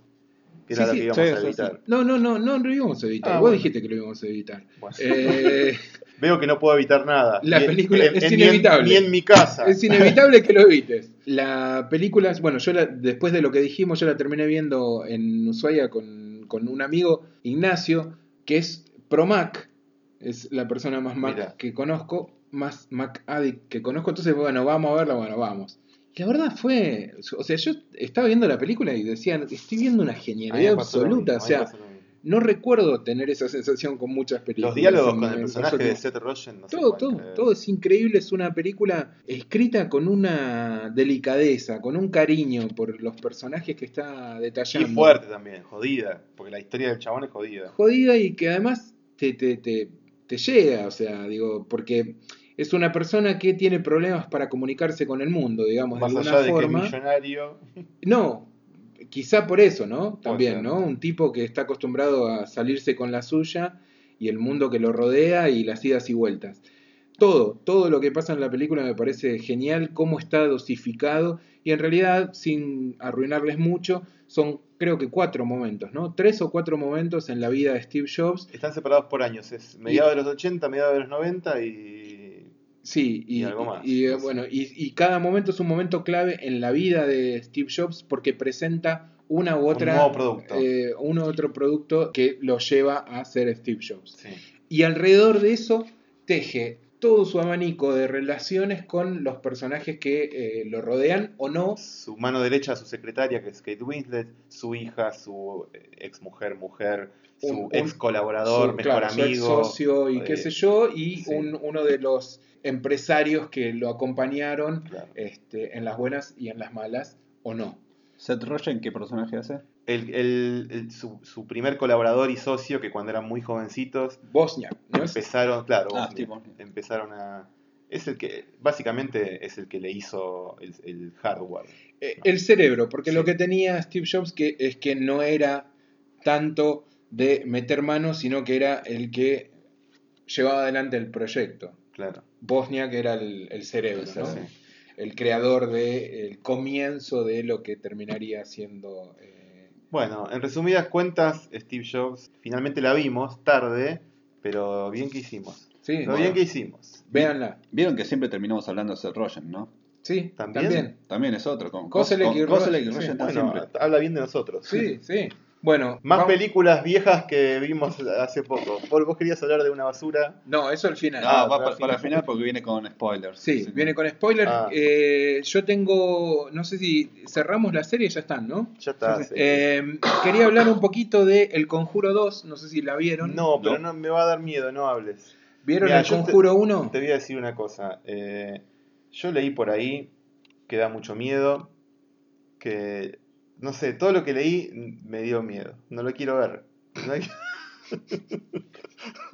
C: Que era
B: sí,
C: la que íbamos
A: sí,
C: a
A: sí,
C: evitar.
B: No, no, no, no lo íbamos a evitar.
C: Ah,
B: Vos
C: bueno.
B: dijiste que lo íbamos a evitar.
C: Bueno.
B: Eh,
C: Veo que no puedo evitar nada.
B: La
C: Ni
B: película
C: en-
B: es
C: en- ni en-
B: inevitable.
C: Ni en, mi casa.
B: es inevitable que lo evites. La película, bueno, yo la- después de lo que dijimos, yo la terminé viendo en Ushuaia con, con un amigo, Ignacio, que es pro Mac. Es la persona más Mac que conozco, más Mac addict que conozco. Entonces, bueno, vamos a verla, bueno, vamos. Y la verdad fue, o sea, yo estaba viendo la película y decía, estoy viendo una genialidad absoluta.
C: mismo,
B: O sea, no recuerdo tener esa sensación con muchas películas.
C: Los diálogos
B: en-
C: con el personaje de Seth Rogen, no
B: todo,
C: pueden
B: todo,
C: creer.
B: todo es increíble. Es una película escrita con una delicadeza, con un cariño por los personajes que está
C: Y
B: detallando.
C: fuerte también, jodida. Porque la historia del chabón es jodida.
B: Jodida y que además te, te, te, te llega, o sea, digo, porque es una persona que tiene problemas para comunicarse con el mundo, digamos,
C: Más
B: de
C: allá
B: alguna
C: de que
B: forma.
C: es millonario.
B: No, quizá por eso, ¿no? También. ¿no? Un tipo que está acostumbrado a salirse con la suya y el mundo que lo rodea y las idas y vueltas. Todo, todo lo que pasa en la película me parece genial, cómo está dosificado y en realidad, sin arruinarles mucho, son creo que cuatro momentos, ¿no? Tres o cuatro momentos en la vida de Steve Jobs.
C: Están separados por años, es mediados de los 80, mediados de los 90 y...
B: Sí, y,
C: Y algo más,
B: y,
C: no
B: bueno, y, y cada momento es un momento clave en la vida de Steve Jobs porque presenta una u otra
C: nuevo producto.
B: eh, un otro producto que lo lleva a ser Steve Jobs.
C: Sí.
B: Y alrededor de eso teje todo su abanico de relaciones con los personajes que eh, lo rodean o no.
C: Su mano derecha, su secretaria, que es Kate Winslet, su hija, su ex mujer, mujer, su
B: Un- un-
C: ex colaborador,
B: su-
C: mejor
B: claro, su ex
C: amigo.
B: socio y qué
C: eh,
B: sé yo, y
C: sí.
B: un- uno de los empresarios que lo acompañaron
C: claro.
B: este, en las buenas y en las malas o no.
A: Seth Rogen, ¿qué personaje hace?
C: El- el- el- su, su primer colaborador y socio, que cuando eran muy jovencitos,
B: Bosniak, ¿no es?
C: empezaron, claro,
A: Ah,
C: Bosnia, empezaron a... Es el que, básicamente, es el que le hizo el, el hardware.
B: Eh, el cerebro, porque
C: Sí.
B: lo que tenía Steve Jobs que, es que no era tanto de meter manos, sino que era el que llevaba adelante el proyecto.
C: Claro.
B: Bosniak era el, el cerebro,
A: cerebro.
B: el creador del comienzo de lo que terminaría siendo... eh,
C: Bueno, en resumidas cuentas, Steve Jobs, finalmente la vimos tarde, pero bien que hicimos.
B: sí,
C: Lo
B: bueno,
C: bien que hicimos.
B: véanla.
A: Vieron que siempre terminamos hablando de Seth Rogen, ¿no?
B: Sí,
C: ¿También?
B: también.
A: También es otro. Con,
B: Koselleck
A: con-
B: y Rogen,
A: Rogen
B: sí.
A: están
C: Bueno,
A: siempre.
C: habla bien de nosotros.
B: Sí, sí. Bueno,
C: Más
B: vamos-
C: películas viejas que vimos hace poco. Paul, vos querías hablar de una basura.
B: No, eso al final.
A: No,
C: Ah,
A: va
C: para
A: para,
C: el
A: para el
C: final.
A: porque viene con spoilers.
B: Sí, viene con spoilers.
C: Ah.
B: Eh, yo tengo, no sé si cerramos la serie, ya están, ¿no?
C: Ya está. sí.
B: Eh, quería hablar un poquito de El Conjuro 2, no sé si la vieron.
C: no, pero no me va a dar miedo, no hables.
B: ¿Vieron El
C: te-
B: Conjuro 1?
C: Te voy a decir una cosa. eh, yo leí por ahí que da mucho miedo. Que, no sé, todo lo que leí me dio miedo. No lo quiero ver. No hay-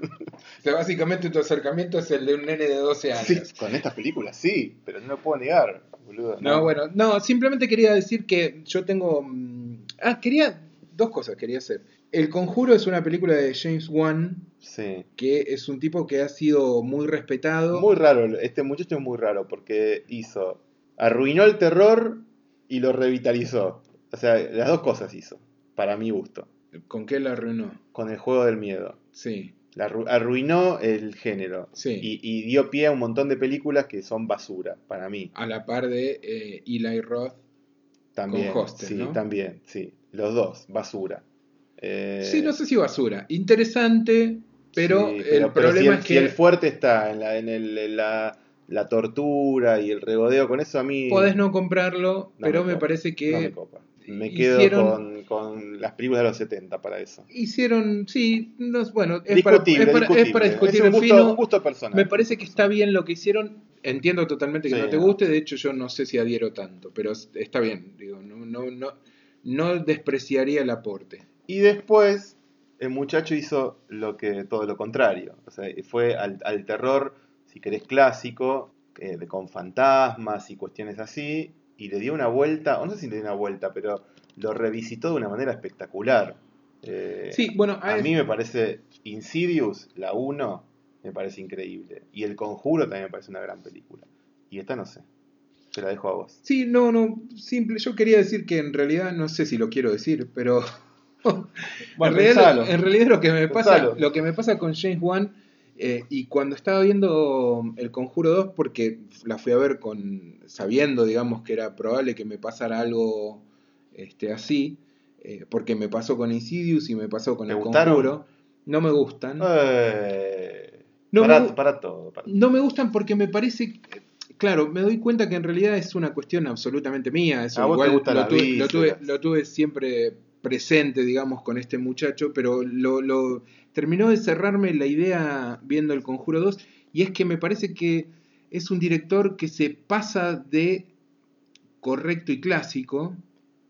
B: O sea, básicamente tu acercamiento es el de un nene de 12 años.
C: Sí, con estas películas sí, pero no lo puedo negar, boludo.
B: No, bueno, no, simplemente quería decir que yo tengo... mm, Ah, quería... Dos cosas quería hacer. El Conjuro es una película de James Wan,
C: Sí.
B: que es un tipo que ha sido muy respetado.
C: Muy raro, este muchacho es muy raro porque hizo, arruinó el terror y lo revitalizó. O sea, las dos cosas hizo, para mi gusto,
B: ¿Con qué la arruinó?
C: con el juego del miedo.
B: Sí,
C: La arru- arruinó el género
B: sí.
C: y, y dio pie a un montón de películas que son basura, para mí.
B: A la par de eh, Eli Roth.
C: También,
B: Con Hostel,
C: sí,
B: ¿no?
C: también, sí. Los dos, basura. Eh,
B: Sí, no sé si basura. Interesante, pero,
C: sí,
B: el
C: pero-
B: problema
C: si el,
B: es
C: si
B: que
C: el fuerte está en, la, en, el- en la, la tortura y el regodeo, con eso a mí...
B: podés no comprarlo,
C: No
B: pero
C: me
B: parece que
C: No me copa. Me quedo
B: hicieron-
C: con, con las películas de los 70 para eso.
B: hicieron, sí, no, bueno, es para, es para- es para discutir
C: Es un gusto, un gusto personal.
B: Me parece que está bien lo que hicieron. Entiendo totalmente que
C: Sí,
B: no te guste, de hecho yo no sé si adhiero tanto, pero es- está bien, digo, no, no, no, no despreciaría el aporte.
C: Y después, el muchacho hizo lo que todo lo contrario. O sea, fue al, al terror, si querés, clásico, eh, con fantasmas y cuestiones así, y le dio una vuelta, o no sé si le dio una vuelta, pero lo revisitó de una manera espectacular. Eh,
B: Sí, bueno,
C: A
B: a-
C: mí me parece Insidious, la 1, me parece increíble. Y El Conjuro también me parece una gran película. Y esta no sé. Te la dejo a vos.
B: Sí, no, no, simple. Yo quería decir que en realidad no sé si lo quiero decir, pero
A: Bueno,
B: en, realidad, en realidad lo que me pasa,
C: Pensalo.
B: lo que me pasa con James Wan eh, y cuando estaba viendo El Conjuro 2 porque la fui a ver con sabiendo, digamos, que era probable que me pasara algo este así, eh, porque me pasó con Insidious y me pasó con
C: ¿Te
B: El
C: gustaron?
B: Conjuro. No me gustan.
C: Eh,
B: No
C: para,
B: me-
C: para todo. para-
B: No me gustan porque me parece, claro, me doy cuenta que en realidad es una cuestión absolutamente mía. Eso
C: A vos te
B: igual lo tuve, lo, tuve, lo tuve siempre presente, digamos, con este muchacho, pero lo, lo- terminó de cerrarme la idea viendo el Conjuro 2 y es que me parece que es un director que se pasa de correcto y clásico,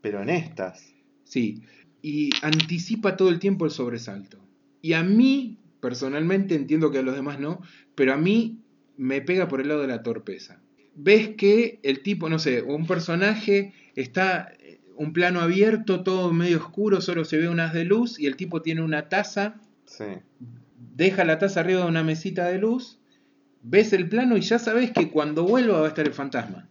C: Pero en estas.
B: sí, y anticipa todo el tiempo el sobresalto. Y a mí, personalmente, entiendo que a los demás no, pero a mí me pega por el lado de la torpeza. Ves que el tipo, no sé, un personaje está un plano abierto, todo medio oscuro, solo se ve un haz de luz y el tipo tiene una taza,
C: Sí.
B: deja la taza arriba de una mesita de luz, ves el plano y ya sabes que cuando vuelva va a estar el fantasma.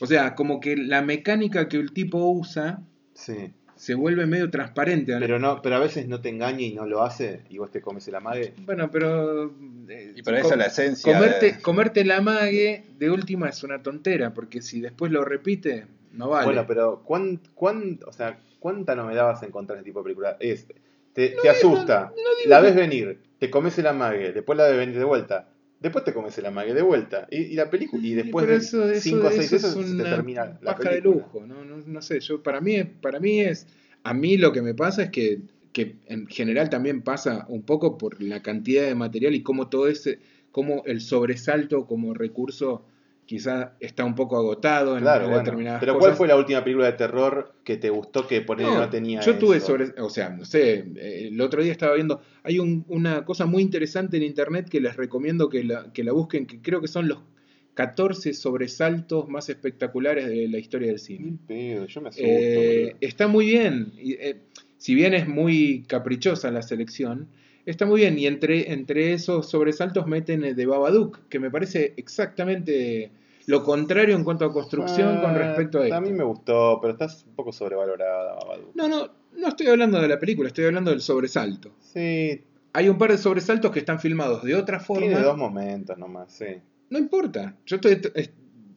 B: O sea, como que la mecánica que el tipo usa
C: Sí.
B: se vuelve medio transparente.
C: Pero no, pero a veces no te engaña y no lo hace y vos te comes el amague.
B: Bueno, pero. eh,
A: Y pero esa
B: com-
A: es la esencia.
B: Comerte,
A: de-
B: comerte la mague de última es una tontera, porque si después lo repite, no vale.
C: Bueno, pero ¿cuán, cuán, o sea, ¿cuánta novedad vas a encontrar en este tipo de película? Es, te, asusta,
B: no
C: la
B: que-
C: ves venir, te comes el amague, después la ves venir de vuelta, después te comes el amague de vuelta, y, y la película, y después de
B: eso, eso-
C: 5 a 6
B: eso
C: veces
B: es
C: se te
B: una
C: termina la
B: paja de
C: película.
B: lujo, ¿no? No, no sé, yo para mí, para mí es, a mí lo que me pasa es que, que en general también pasa un poco por la cantidad de material y cómo todo ese, cómo el sobresalto como recurso quizá está un poco agotado en,
C: Claro,
B: en
C: bueno.
B: determinadas
C: Pero
B: cosas.
C: ¿cuál fue la última película de terror que te gustó que por no, no tenía
B: yo tuve sobre, o sea, no sé, el otro día estaba viendo, hay un- una cosa muy interesante en internet que les recomiendo que la, que la busquen, que creo que son los 14 sobresaltos más espectaculares de la historia del cine.
C: Mil pedos, yo me asusto,
B: Eh, está muy bien, y, eh, si bien es muy caprichosa la selección, está muy bien, y entre, entre esos sobresaltos meten el de Babadook, que me parece exactamente lo contrario en cuanto a construcción con
C: Ah,
B: respecto a esto.
C: A mí me gustó, pero estás un poco sobrevalorada, Babadook.
B: No, no, no estoy hablando de la película, estoy hablando del sobresalto.
C: Sí,
B: Hay un par de sobresaltos que están filmados de otra forma.
C: tiene dos momentos nomás, sí.
B: No importa. Yo estoy. es-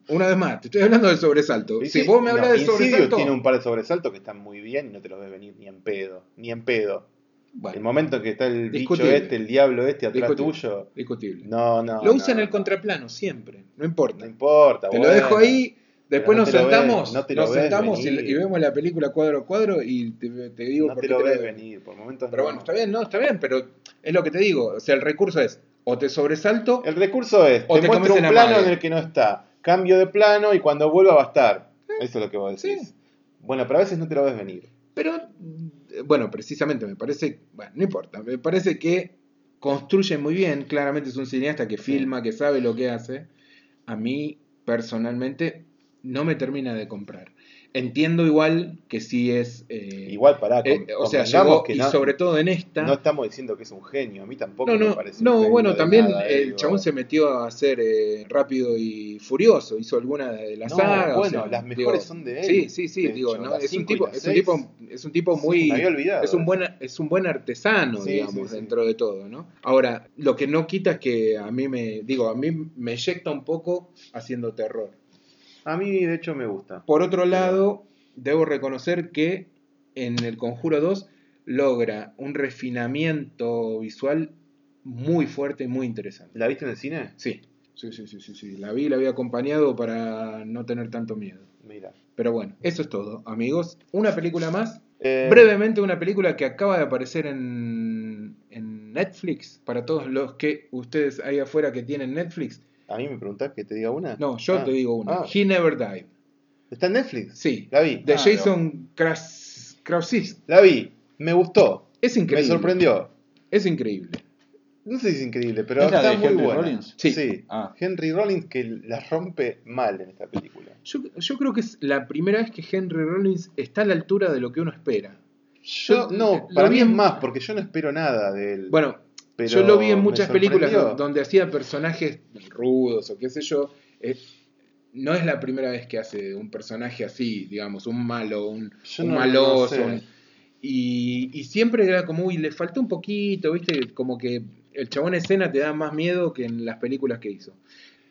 B: una vez más, te estoy hablando del sobresalto. Si vos me hablas
C: no,
B: de sobresalto.
C: tiene un par de sobresaltos que están muy bien y no te los ves venir ni en pedo, ni en pedo.
B: Bueno,
C: El momento en que está el bicho este, el diablo este atrás
B: Discutible.
C: tuyo.
B: discutible.
C: No, no.
B: lo usa
C: no,
B: en el
C: no.
B: contraplano siempre. No importa.
C: No importa.
B: te lo dejo ahí. Después
C: no
B: nos
C: ves-
B: sentamos, nos sentamos y, vemos la película cuadro a cuadro y te, te digo
C: No
B: por
C: te
B: qué
C: lo
B: te
C: ves venir, por momentos
B: Pero
C: no.
B: bueno, está bien, no, está bien, pero es lo que te digo. O sea, el recurso es o te sobresalto
C: El recurso es,
B: O
C: te,
B: te
C: muestro un plano en el que no está, cambio de plano y cuando vuelva va a estar. Eso es lo que vos decís.
B: Sí.
C: Bueno, pero a veces no te lo ves venir.
B: Pero, eh, bueno, precisamente me parece, bueno, no importa, me parece que construye muy bien, claramente es un cineasta que filma, que sabe lo que hace. A mí, personalmente, no me termina de comprar. Entiendo igual que sí es... eh,
C: Igual para
B: eh, o sea, llegó,
C: que
B: y
C: no,
B: sobre todo en esta...
C: no estamos diciendo que es un genio, a mí tampoco
B: no,
C: me
B: no,
C: parece un
B: no
C: genio
B: bueno, también
C: nada,
B: el
C: digo.
B: chabón se metió a hacer eh, Rápido y Furioso, hizo alguna de las sagas. o
C: bueno,
B: sea,
C: las
B: digo,
C: mejores son de él.
B: Sí, sí, sí, digo,
C: hecho,
B: es un tipo, es un tipo, es un tipo muy,
C: me había olvidado.
B: es un buen, es un buen artesano,
C: Sí,
B: digamos,
C: sí.
B: dentro de todo, ¿no? Ahora, lo que no quita es que a mí me, digo, a mí me eyecta un poco haciendo terror.
C: A mí, de hecho, me gusta.
B: Por otro lado, debo reconocer que en el Conjuro 2 logra un refinamiento visual muy fuerte y muy interesante.
C: ¿La viste en el cine?
B: Sí, sí, sí, sí, sí, sí. La vi, la había acompañado para no tener tanto miedo.
C: Mira.
B: Pero bueno, eso es todo, amigos. Una película más.
C: Eh,
B: Brevemente, una película que acaba de aparecer en, en Netflix. Para todos los que ustedes ahí afuera que tienen Netflix.
C: ¿A mí me preguntás que te diga una?
B: No, yo
C: Ah,
B: te digo una.
C: ah.
B: He Never Died.
C: ¿Está en Netflix?
B: Sí.
C: La vi.
B: De
C: Ah,
B: Jason Kras- Krasinski.
C: La vi. Me gustó.
B: Es increíble.
C: Me sorprendió.
B: Es increíble.
C: No sé si es increíble, pero
A: ¿Es la
C: está
A: de
C: muy
A: Henry
C: buena.
A: Rollins?
B: Sí.
A: Ah.
C: Henry Rollins que la rompe mal en esta película.
B: Yo, yo creo que es la primera vez que Henry Rollins está a la altura de lo que uno espera.
C: Yo,
B: Yo,
C: no,
B: lo
C: para mí es
B: en-
C: más, porque yo no espero nada de él.
B: Bueno,
C: pero
B: yo lo vi en muchas películas donde hacía personajes rudos o qué sé yo. Eh, no es la primera vez que hace un personaje así, digamos, un malo, un,
C: Yo
B: un
C: no- no
B: maloso. un- y, y siempre era como, uy, le faltó un poquito, ¿viste? Como que el chabón escena te da más miedo que en las películas que hizo.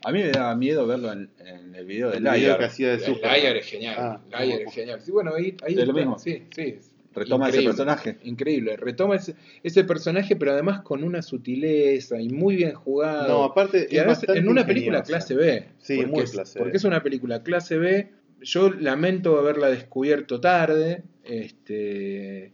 A: A mí me daba miedo verlo en, en el video de
C: El video que
A: Liar.
C: hacía de
B: El
C: Superman.
B: Liar es genial.
C: Ah,
B: es genial. Sí, bueno, ahí, ahí
A: De lo
B: está,
A: mismo.
B: Sí, sí.
A: Retoma ese
B: Increíble,
A: personaje.
B: Increíble. Retoma ese, ese personaje, pero además con una sutileza y muy bien jugado.
C: No, aparte
B: Y además en una película clase B.
C: Sí,
B: porque
C: muy
B: es,
C: clase
B: Porque
C: B.
B: es una película clase B. Yo lamento haberla descubierto tarde. Este.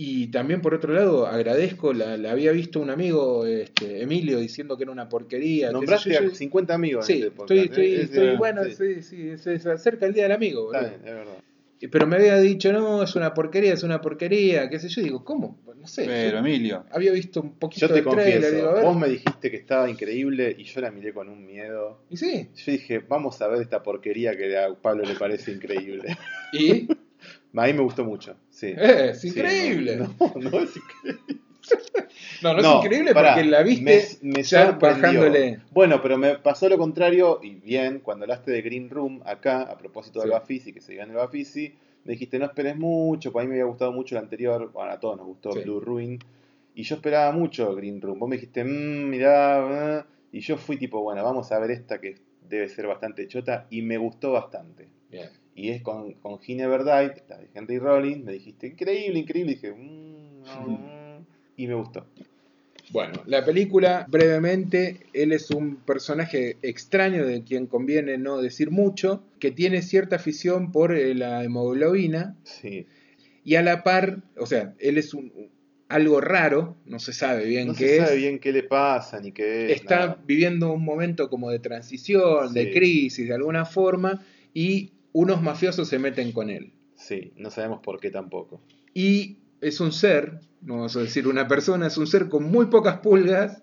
B: Y también por otro lado agradezco, la, la había visto un amigo, este, Emilio, diciendo que era una porquería.
C: Nombraste
B: yo, yo-
C: a 50 amigos
B: Sí,
C: en este
B: estoy,
C: podcast,
B: estoy,
C: ¿eh? Es-
B: estoy-
C: es-
B: bueno,
C: sí,
B: sí, sí, se, acerca el día del amigo.
C: Está
B: boludo.
C: bien, es verdad.
B: Pero me había dicho, no, es una porquería, es una porquería, qué sé yo. Digo, ¿cómo? No sé.
A: Pero Emilio,
B: había visto un poquito
C: Yo te
B: trailer,
C: confieso,
B: digo, a ver.
C: vos me dijiste que estaba increíble y yo la miré con un miedo.
B: Y sí,
C: Yo dije, vamos a ver esta porquería que a Pablo le parece increíble.
B: y
C: A mí me gustó mucho, sí.
B: eh, es
C: Sí,
B: increíble.
C: No,
B: No,
C: no, no es increíble.
B: no,
C: No,
B: es increíble
C: pará,
B: porque la viste
C: me, me
B: ya bajándole.
C: Bueno, pero me pasó lo contrario y bien, cuando hablaste de Green Room acá, a propósito del
B: Sí.
C: Bafisi, que se diga en el Bafisi, me dijiste no esperes mucho, para mí me había gustado mucho el anterior, bueno, a todos nos gustó
B: Sí.
C: Blue Ruin, y yo esperaba mucho Green Room. Vos me dijiste, mmm, mirá, ah", y yo fui tipo, bueno, vamos a ver esta que debe ser bastante chota, y me gustó bastante.
B: Bien.
C: Y es con, con He Never Died, la de Henry Rollins, me dijiste, increíble, increíble, y dije, mmm, no", y me gustó.
B: Bueno, la película, brevemente, él es un personaje extraño de quien conviene no decir mucho, que tiene cierta afición por eh, la hemoglobina
C: Sí.
B: y a la par, o sea, él es un, algo raro, no se sabe bien
C: No
B: qué
C: se
B: es.
C: sabe bien qué le pasa, ni qué es.
B: Está
C: nada.
B: viviendo un momento como de transición, de crisis de alguna forma, y unos mafiosos se meten con él.
C: Sí, no sabemos por qué tampoco.
B: Y es un ser, no vamos a decir una persona, es un ser con muy pocas pulgas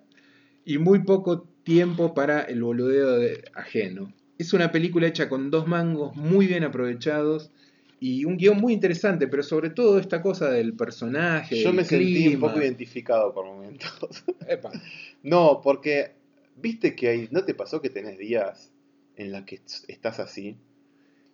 B: y muy poco tiempo para el boludeo de- ajeno. Es una película hecha con dos mangos muy bien aprovechados y un guion muy interesante, pero sobre todo esta cosa del personaje.
C: Yo
B: del
C: me sentí un poco identificado por momentos.
B: Epa,
C: no, porque, viste que hay, ¿no te pasó que tenés días en los que estás así?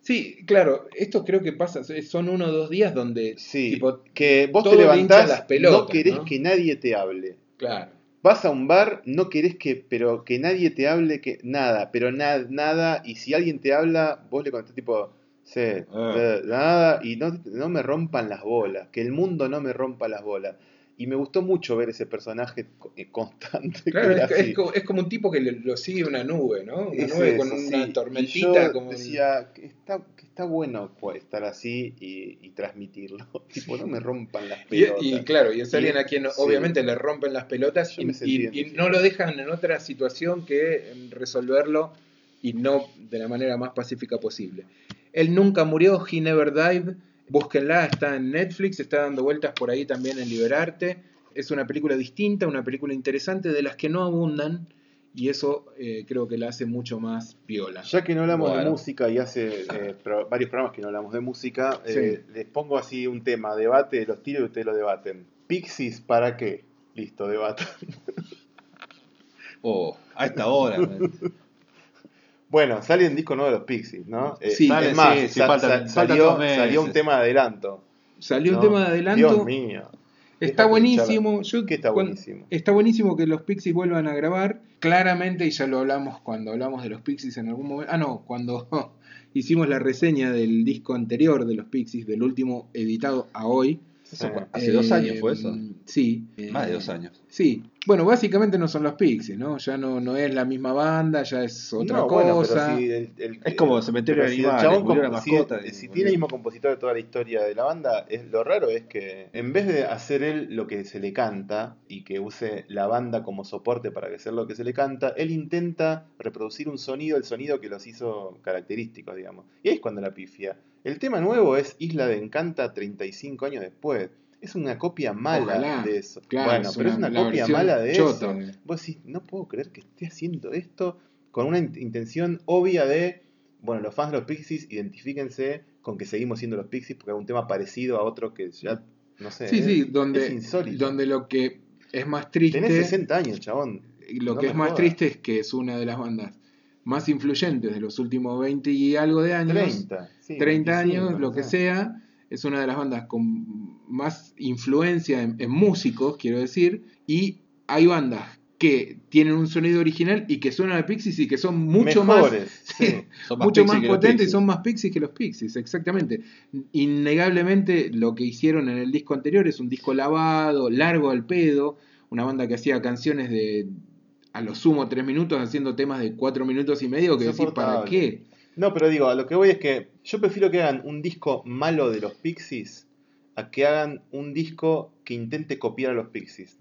B: Sí, claro, esto creo que pasa, son uno o dos días donde,
C: Sí,
B: tipo,
C: que vos te levantás,
B: las pelotas,
C: no querés
B: ¿no?
C: que nadie te hable.
B: claro,
C: Vas a un bar, no querés que, pero que nadie te hable, que nada, pero na- nada, y si alguien te habla, vos le contestás tipo, sí,
A: Ah.
C: eh, nada, y no, no me rompan las bolas, que el mundo no me rompa las bolas. Y me gustó mucho ver ese personaje eh, constante.
B: claro, es, es es como un tipo que lo sigue una nube, ¿no? Una
C: Es
B: nube con una
C: sí. Y
B: tormentita.
C: yo
B: como
C: decía que está, que está bueno pues, estar así y, y transmitirlo. tipo, no me rompan las
B: Y,
C: pelotas.
B: y claro, y es
C: Y-
B: alguien a quien
C: sí.
B: obviamente le rompen las pelotas y, y- y no lo dejan en otra situación que en resolverlo y no de la manera más pacífica posible. Él nunca murió, He Never Died. Búsquenla, está en Netflix, está dando vueltas por ahí también en Liberarte. Es una película distinta, una película interesante de las que no abundan y eso eh, creo que la hace mucho más piola.
C: Ya que no hablamos de música y hace eh, pro- varios programas que no hablamos de música, eh, les pongo así un tema, debate, los tiro y ustedes lo debaten. Pixies, ¿para qué? Listo, debate.
A: Oh, a esta hora.
C: Bueno, sale un disco nuevo de los Pixies, ¿no? Eh,
B: Sí,
A: sale,
C: es más,
A: sí, sí, faltan
C: salió, un tema de adelanto.
B: Salió un tema de adelanto.
C: Dios mío.
B: Está buenísimo. Yo,
C: ¿Qué está buenísimo?
B: Está buenísimo que los Pixies vuelvan a grabar. Claramente, y ya lo hablamos cuando hablamos de los Pixies en algún momento. Ah, no, cuando hicimos la reseña del disco anterior de los Pixies, del último editado a hoy.
A: Eso,
C: Eh,
A: ¿Hace dos años fue eso?
B: Sí.
A: Más de dos años.
B: Sí. Bueno, básicamente no son los Pixies, ¿no? Ya no, no es la misma banda, ya es otra
C: No, bueno,
B: cosa.
C: pero si el- el-
A: Es como Cementerio
C: pero
A: de
C: si el
A: Animales,
C: si-
A: mascota
C: Si, tiene el mismo compositor de toda la historia de la banda, es, lo raro es que en vez de hacer él lo que se le canta y que use la banda como soporte para que sea lo que se le canta, él intenta reproducir un sonido, el sonido que los hizo característicos, digamos. Y ahí es cuando la pifia. El tema nuevo es Isla de Encanta 35 años después. Es una copia mala
B: Ojalá.
C: de eso.
B: Claro,
C: bueno,
B: es
C: pero es
B: una-
C: copia mala de
B: chota.
C: eso. Vos decís, no puedo creer que esté haciendo esto con una in- intención obvia de, bueno, los fans de los Pixies, identifíquense con que seguimos siendo los Pixies porque es un tema parecido a otro que ya, no sé,
B: Sí,
C: es,
B: sí,
C: es
B: donde,
C: insólito.
B: donde lo que es más triste.
C: Tenés 60 años, chabón.
B: Lo
C: No
B: que es más triste es que es una de las bandas más influyentes de los últimos 20 y algo de años.
C: 30, sí,
B: 30
C: 25,
B: años, lo que sea. Es una de las bandas con más influencia en, en músicos, quiero decir. Y hay bandas que tienen un sonido original y que suenan a Pixies y que son mucho
C: Mejores,
B: más,
C: sí.
A: Son
B: mucho más potentes y son más Pixies que los Pixies, exactamente. Innegablemente lo que hicieron en el disco anterior es un disco lavado, largo al pedo, una banda que hacía canciones de a lo sumo tres minutos haciendo temas de cuatro minutos y medio que decís, ¿para qué?
C: No, pero digo, a lo que voy es que yo prefiero que hagan un disco malo de los Pixies a que hagan un disco que intente copiar a los Pixies.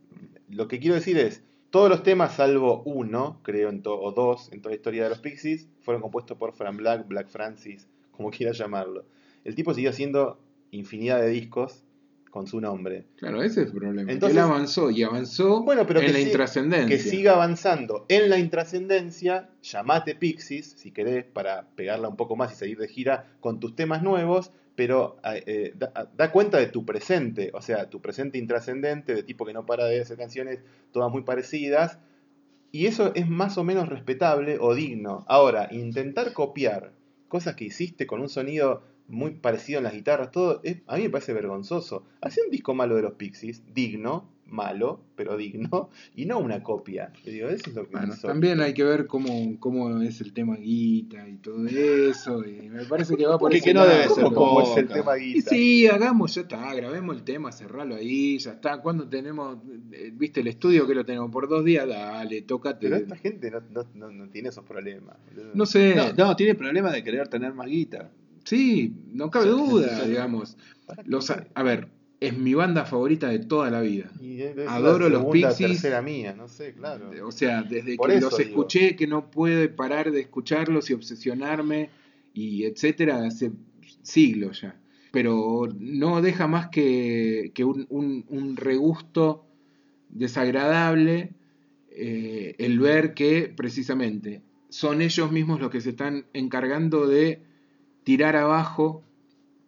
C: Lo que quiero decir es, todos los temas, salvo uno, creo, en o dos en toda la historia de los Pixies, fueron compuestos por Fran Black, Black Francis, como quiera llamarlo. El tipo siguió haciendo infinidad de discos con su nombre.
B: Claro, ese es el problema.
C: Entonces-
B: él avanzó y avanzó
C: Bueno, pero
B: en la intrascendencia.
C: Que siga avanzando en la intrascendencia, llamate Pixies, si querés, para pegarla un poco más y seguir de gira con tus temas nuevos, pero eh, da, da cuenta de tu presente, o sea, tu presente intrascendente, de tipo que no para de hacer canciones todas muy parecidas, y eso es más o menos respetable o digno. Ahora, intentar copiar cosas que hiciste con un sonido muy parecido en las guitarras, todo. es- a mí me parece vergonzoso. Hacer un disco malo de los Pixies, digno, malo, pero digno, y no una copia. Digo, eso es lo que
B: Bueno, también hay que ver cómo, cómo es el tema guita y todo eso. Y me parece que va por ese
A: que no debe ser
C: ¿Cómo, es el tema
B: Y
C: guita?
B: sí, hagamos, ya está, grabemos el tema, cerralo ahí, ya está. Cuando tenemos, eh, viste, el estudio que lo tenemos por dos días, dale, tócate.
C: Pero esta gente no, no, no, no tiene esos problemas.
B: No sé,
A: No, no, tiene problema de querer tener más guita.
B: Sí, no cabe duda, digamos. Los, a a ver, es mi banda favorita de toda la vida.
C: Y es la
B: adoro los
C: segunda,
B: Pixies.
C: tercera mía, no sé, claro.
B: O sea, desde
C: Por
B: que los
C: digo.
B: escuché, que no pude parar de escucharlos y obsesionarme y etcétera, hace siglos ya. Pero no deja más que, que un, un- un regusto desagradable eh, el ver que precisamente son ellos mismos los que se están encargando de tirar abajo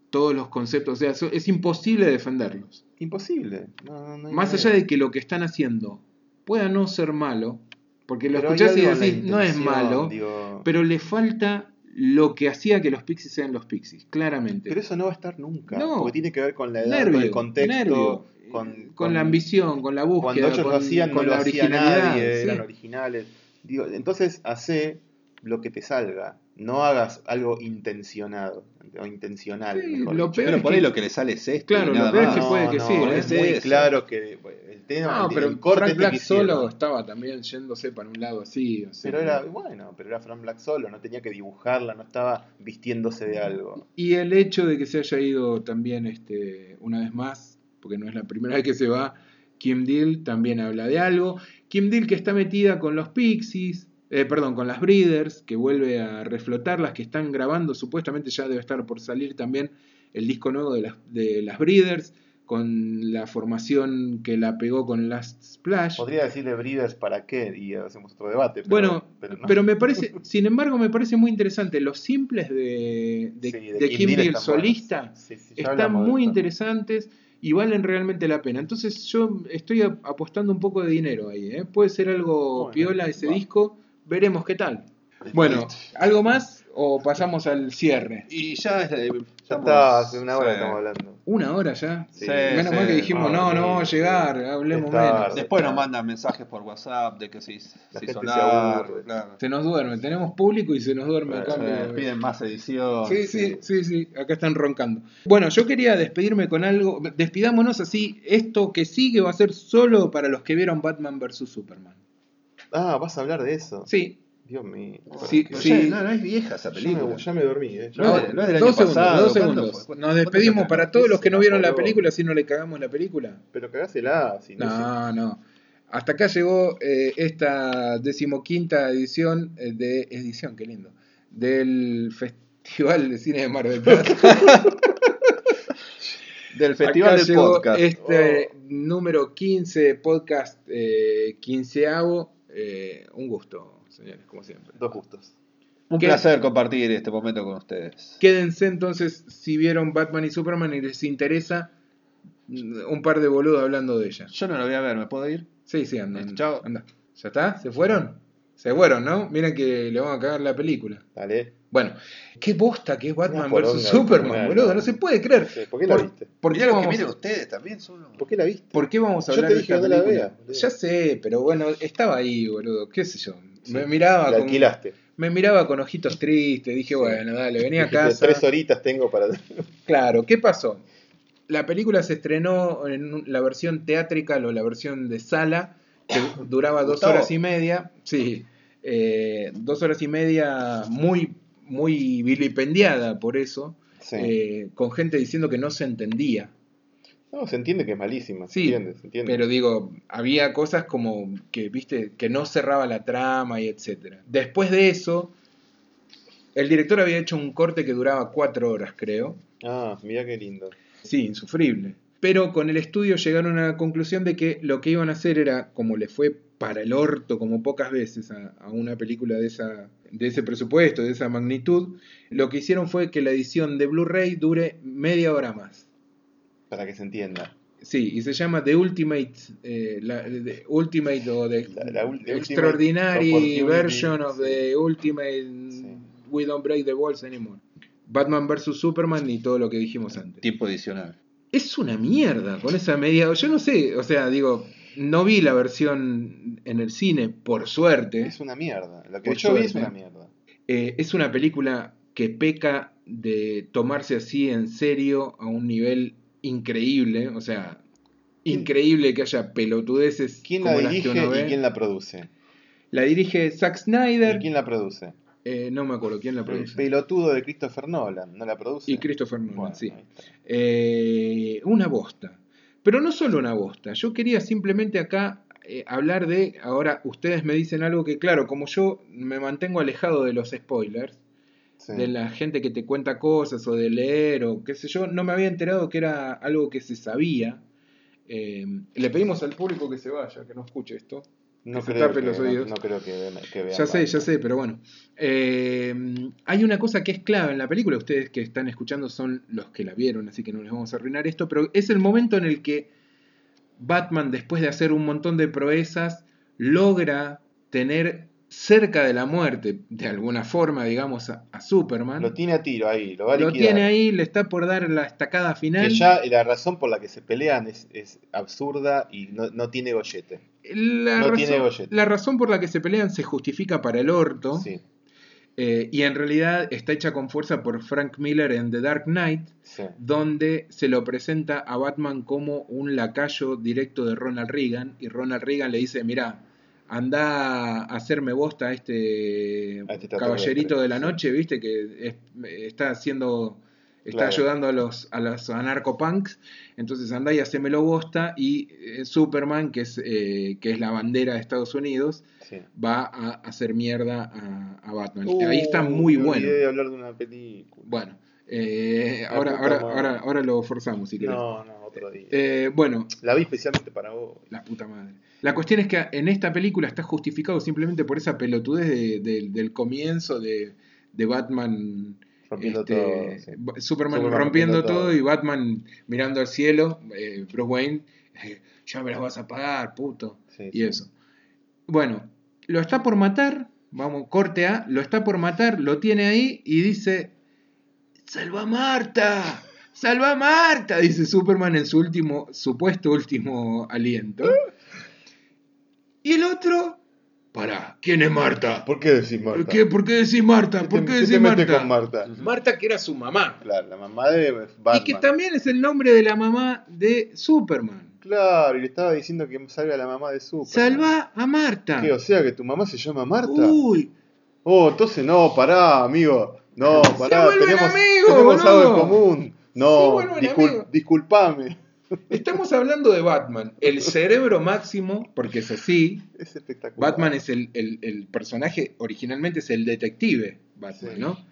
B: todos los conceptos. O sea, es imposible defenderlos.
C: Imposible. No, no,
B: Más
C: manera.
B: allá de que lo que están haciendo pueda no ser malo, porque lo
C: Pero
B: escuchás y
C: la
B: decís, no es malo,
C: digo,
B: pero le falta lo que hacía que los Pixies sean los Pixies, claramente.
C: Pero eso no va a estar nunca.
B: No.
C: Porque tiene que ver con la edad,
B: nervio,
C: con el contexto,
B: nervio,
C: con,
B: con,
C: con-
B: la ambición, con la búsqueda,
C: Cuando ellos
B: con,
C: lo hacían, no
B: con
C: lo
B: la
C: hacía nadie,
B: sí.
C: eran originales. Digo, entonces, hace lo que te salga. No hagas algo intencionado. O intencional.
B: Sí,
C: mejor
B: lo
C: dicho.
B: peor
A: Pero
B: es
A: por ahí
B: que-
A: lo que le sale es esto.
B: Claro, lo es que puede que sí,
C: es
A: ¿eh?
C: muy
A: Eso.
C: claro que bueno, el tema,
B: No,
C: el-
B: pero
C: el corte
B: Frank Black solo estaba también yéndose para un lado así. o sea,
C: Pero era, bueno, pero era Frank Black solo, no tenía que dibujarla, no estaba vistiéndose de algo.
B: Y el hecho de que se haya ido también, este, una vez más, porque no es la primera vez que se va, Kim Deal también habla de algo. Kim Deal que está metida con los Pixies, eh, perdón, con las Breeders, que vuelve a reflotarlas, que están grabando, supuestamente ya debe estar por salir también el disco nuevo de las, de las Breeders, con la formación que la pegó con Last Splash.
C: Podría decirle Breeders para qué y hacemos otro debate. Pero,
B: Bueno,
C: pero, no.
B: Pero me parece, sin embargo, me parece muy interesante. Los simples de, de,
C: Sí,
B: de Kim Deal
C: están
B: solista.
C: Sí, sí,
B: están muy
C: esto.
B: interesantes y valen realmente la pena. Entonces yo estoy ap- apostando un poco de dinero ahí. ¿eh? Puede ser algo
C: Bueno,
B: piola ese disco. Veremos qué tal. Bueno, ¿algo más o pasamos al cierre?
A: Y ya es- eh,
C: Ya está, hace una hora
A: sí.
C: estamos hablando.
B: ¿Una hora ya?
C: Sí.
B: Menos
A: sí.
B: mal que dijimos,
C: Ah,
B: no, no vamos a llegar, hablemos
C: tarde.
B: menos.
A: Después nos mandan mensajes por WhatsApp de que se, hizo-
C: La
A: se
C: se
A: claro.
B: Nos duerme, tenemos público y se nos duerme acá.
A: Piden más edición.
B: Sí, sí, sí, sí, acá están roncando. Bueno, yo quería despedirme con algo. Despidámonos así. Esto que sigue va a ser solo para los que vieron Batman vs Superman.
C: Ah, vas a hablar de eso.
B: Sí,
C: Dios mío.
B: Sí, sí.
A: ya- no, no es vieja esa
C: Ya
A: película.
C: me, ya me dormí, eh. Ya
A: No, no es del
B: dos
A: año
B: segundos,
A: pasado,
B: dos
A: ¿cuándo
B: segundos.
A: fue?
B: Nos
A: ¿Cuándo
B: despedimos para todos los que no vieron la película, si no le cagamos la película.
C: Pero cagásela. Si no,
B: No, no. Hasta acá llegó eh, esta decimoquinta edición eh, de edición, qué lindo, del Festival de Cine de Mar del Plata.
A: Del Festival
B: Acá
A: del
B: llegó
A: Podcast.
B: Este número 15, podcast eh, quinceavo. Eh, un gusto, señores, como siempre.
C: Dos gustos.
A: Un
B: ¿Qué?
A: placer compartir este momento con ustedes.
B: Quédense entonces si vieron Batman y Superman y les interesa un par de boludos hablando de ella.
A: Yo no lo voy a ver, ¿me puedo ir?
B: Sí, sí, anda.
A: Chao.
B: anda. ¿Ya está? ¿Se fueron? Se fueron, ¿no? Miren que le van a cagar la película.
C: Dale.
B: Bueno, qué bosta que es Batman vs Superman,
C: una-
B: boludo. No se puede creer.
C: Sí, ¿Por qué la viste?
B: ¿Por qué, vamos,
A: miren ustedes también son
C: ¿Por qué la viste?
B: ¿Por qué vamos a
C: Yo
B: hablar de esta
C: que no la
B: película?
C: veas, boludo.
B: ya sé, pero bueno, estaba ahí, boludo. ¿Qué sé yo?
C: Sí.
B: Me miraba
C: La
B: con,
C: alquilaste.
B: me miraba con ojitos tristes. Dije,
C: Sí.
B: bueno, dale, venía a casa.
C: Tres horitas tengo para.
B: Claro, ¿qué pasó? La película se estrenó en la versión teatrical o la versión de sala, que duraba dos
A: Gustavo.
B: horas y media. Sí, eh, dos horas y media muy, muy vilipendiada por eso,
C: Sí.
B: eh, con gente diciendo que no se entendía.
C: No, se entiende que es malísima. Se
B: Sí,
C: entiende, se entiende.
B: Pero digo, había cosas como que, viste, que no cerraba la trama y etcétera. Después de eso, el director había hecho un corte que duraba cuatro horas, creo.
C: Ah, mira qué lindo.
B: Sí, insufrible. Pero con el estudio llegaron a la conclusión de que lo que iban a hacer era, como le fue para el orto como pocas veces a, a una película de, esa, de ese presupuesto, de esa magnitud, lo que hicieron fue que la edición de Blu-ray dure media hora más.
C: Para que se entienda.
B: Sí, y se llama The Ultimate, eh, la, the Ultimate o The,
C: La- la ul- the
B: Extraordinary
C: Ultimate
B: Version of the Ultimate
C: Sí.
B: We Don't Break the Walls Anymore. Batman vs. Superman y todo lo que dijimos antes.
A: Tiempo adicional.
B: Es una mierda con esa media. Yo no sé, o sea, digo, no vi la versión en el cine, por suerte.
C: Es una mierda. Lo que
B: Por
C: yo vi es una mierda.
B: Eh, es una película que peca de tomarse así en serio a un nivel increíble. O sea, increíble que haya pelotudeces
C: ¿Quién la
B: como las que
C: dirige
B: uno ve.
C: y quién la produce?
B: La dirige Zack Snyder.
C: ¿Y quién la produce?
B: Eh, no me acuerdo quién la
C: El
B: produce.
C: pelotudo de Christopher Nolan, ¿no la produce?
B: Y Christopher Nolan,
C: Bueno,
B: sí. Eh, una bosta. Pero no solo una bosta. Yo quería simplemente acá eh, hablar de. Ahora, ustedes me dicen algo que, claro, como yo me mantengo alejado de los spoilers,
C: Sí.
B: de la gente que te cuenta cosas o de leer o qué sé yo, no me había enterado que era algo que se sabía. Eh, le pedimos al público que se vaya, que no escuche esto.
C: No
B: que se
C: creo
B: tape
C: que,
B: los
C: no-
B: oídos.
C: No, creo que, ve- que vean
B: Ya sé, ya sé, pero bueno. Eh, hay una cosa que es clave en la película, ustedes que están escuchando son los que la vieron, así que no les vamos a arruinar esto, pero es el momento en el que Batman, después de hacer un montón de proezas, logra tener cerca de la muerte, de alguna forma, digamos, a, a Superman.
C: Lo tiene a tiro ahí, lo va a
B: Lo
C: liquidar.
B: tiene ahí, le está por dar la estacada final.
C: Que ya la razón por la que se pelean es, es absurda y no, no tiene gollete.
B: La,
C: no
B: razón, la razón por la que se pelean se justifica para el orto.
C: Sí,
B: Eh, y en realidad está hecha con fuerza por Frank Miller en The Dark Knight,
C: sí.
B: donde se lo presenta a Batman como un lacayo directo de Ronald Reagan, y Ronald Reagan le dice, mira, anda a hacerme bosta a este,
C: A este
B: caballerito de la noche, viste, que es- está haciendo... Está
C: Claro.
B: ayudando a los, a los anarcopunks, entonces anda y hacémelo bosta y eh, Superman, que es, eh, que es la bandera de Estados Unidos,
C: sí.
B: va a hacer mierda a, a Batman.
C: Uh,
B: Ahí está muy
C: me
B: bueno.
C: de hablar de una película.
B: Bueno, eh, ahora, ahora, ahora, ahora lo forzamos si querés.
C: No, no, otro día.
B: Eh, bueno,
C: La vi especialmente para vos.
B: la puta madre. La cuestión es que en esta película está justificado simplemente por esa pelotudez de- de- del comienzo de, de Batman.
C: Rompiendo
B: este,
C: todo. sí.
B: Ba- Superman,
C: Superman
B: rompiendo,
C: rompiendo
B: todo,
C: todo.
B: y Batman mirando al cielo, eh, Bruce Wayne, eh, ya me las vas a pagar, puto.
C: Sí,
B: y
C: sí.
B: eso. Bueno, lo está por matar, vamos, corte A, lo está por matar, lo tiene ahí y dice, ¡Salva a Marta! ¡Salva a Marta! Dice Superman en su último, supuesto último aliento. Y el otro, pará, ¿quién es Marta?
C: ¿Por qué decís Marta?
B: ¿Qué, ¿Por qué decís Marta?
C: ¿Qué
B: ¿Por
C: te-
B: qué
C: qué
B: decís
C: te metes
B: Marta?
C: con Marta?
B: Marta que era su mamá.
C: Claro, la mamá de Batman.
B: Y que también es el nombre de la mamá de Superman.
C: Claro, y le estaba diciendo que salga la mamá de Superman.
B: Salva a Marta.
C: ¿Qué? O sea que tu mamá se llama Marta.
B: Uy,
C: Oh, entonces no, pará, amigo. No,
B: Se
C: pará,
B: vuelven
C: tenemos,
B: amigos,
C: tenemos algo en común.
B: Se
C: No,
B: vuelven
C: discul-
B: amigos.
C: disculpame.
B: Estamos hablando de Batman, el cerebro máximo, porque es así.
C: Es espectacular.
B: Batman es el, el- el personaje, originalmente es el detective Batman,
C: Sí.
B: ¿no?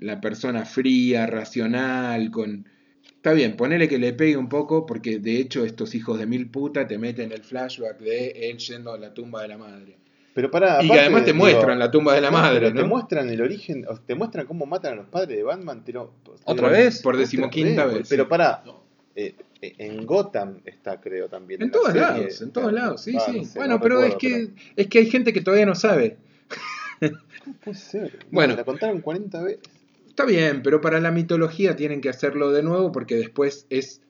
B: La persona fría, racional, con... Está bien, ponele que le pegue un poco, porque de hecho estos hijos de mil puta te meten el flashback de él yendo a la tumba de la madre.
C: Pero pará,
B: y
C: aparte,
B: además te
C: digo,
B: muestran la tumba de la
C: no,
B: madre,
C: pero Te
B: ¿no?
C: muestran el origen, o te muestran cómo matan a los padres de Batman. Pero,
A: ¿Otra vez?
B: Por decimoquinta vez.
C: Pero eh, eh, en Gotham está, creo, también.
B: En todos
C: serie.
B: lados, en todos lados, sí,
C: Ah,
B: sí.
C: no sé,
B: bueno,
C: no
B: pero es que, es que hay gente que todavía no sabe.
C: pero- Puede ser. No,
B: Bueno.
C: La contaron 40 veces.
B: Está bien, pero para la mitología tienen que hacerlo de nuevo porque después es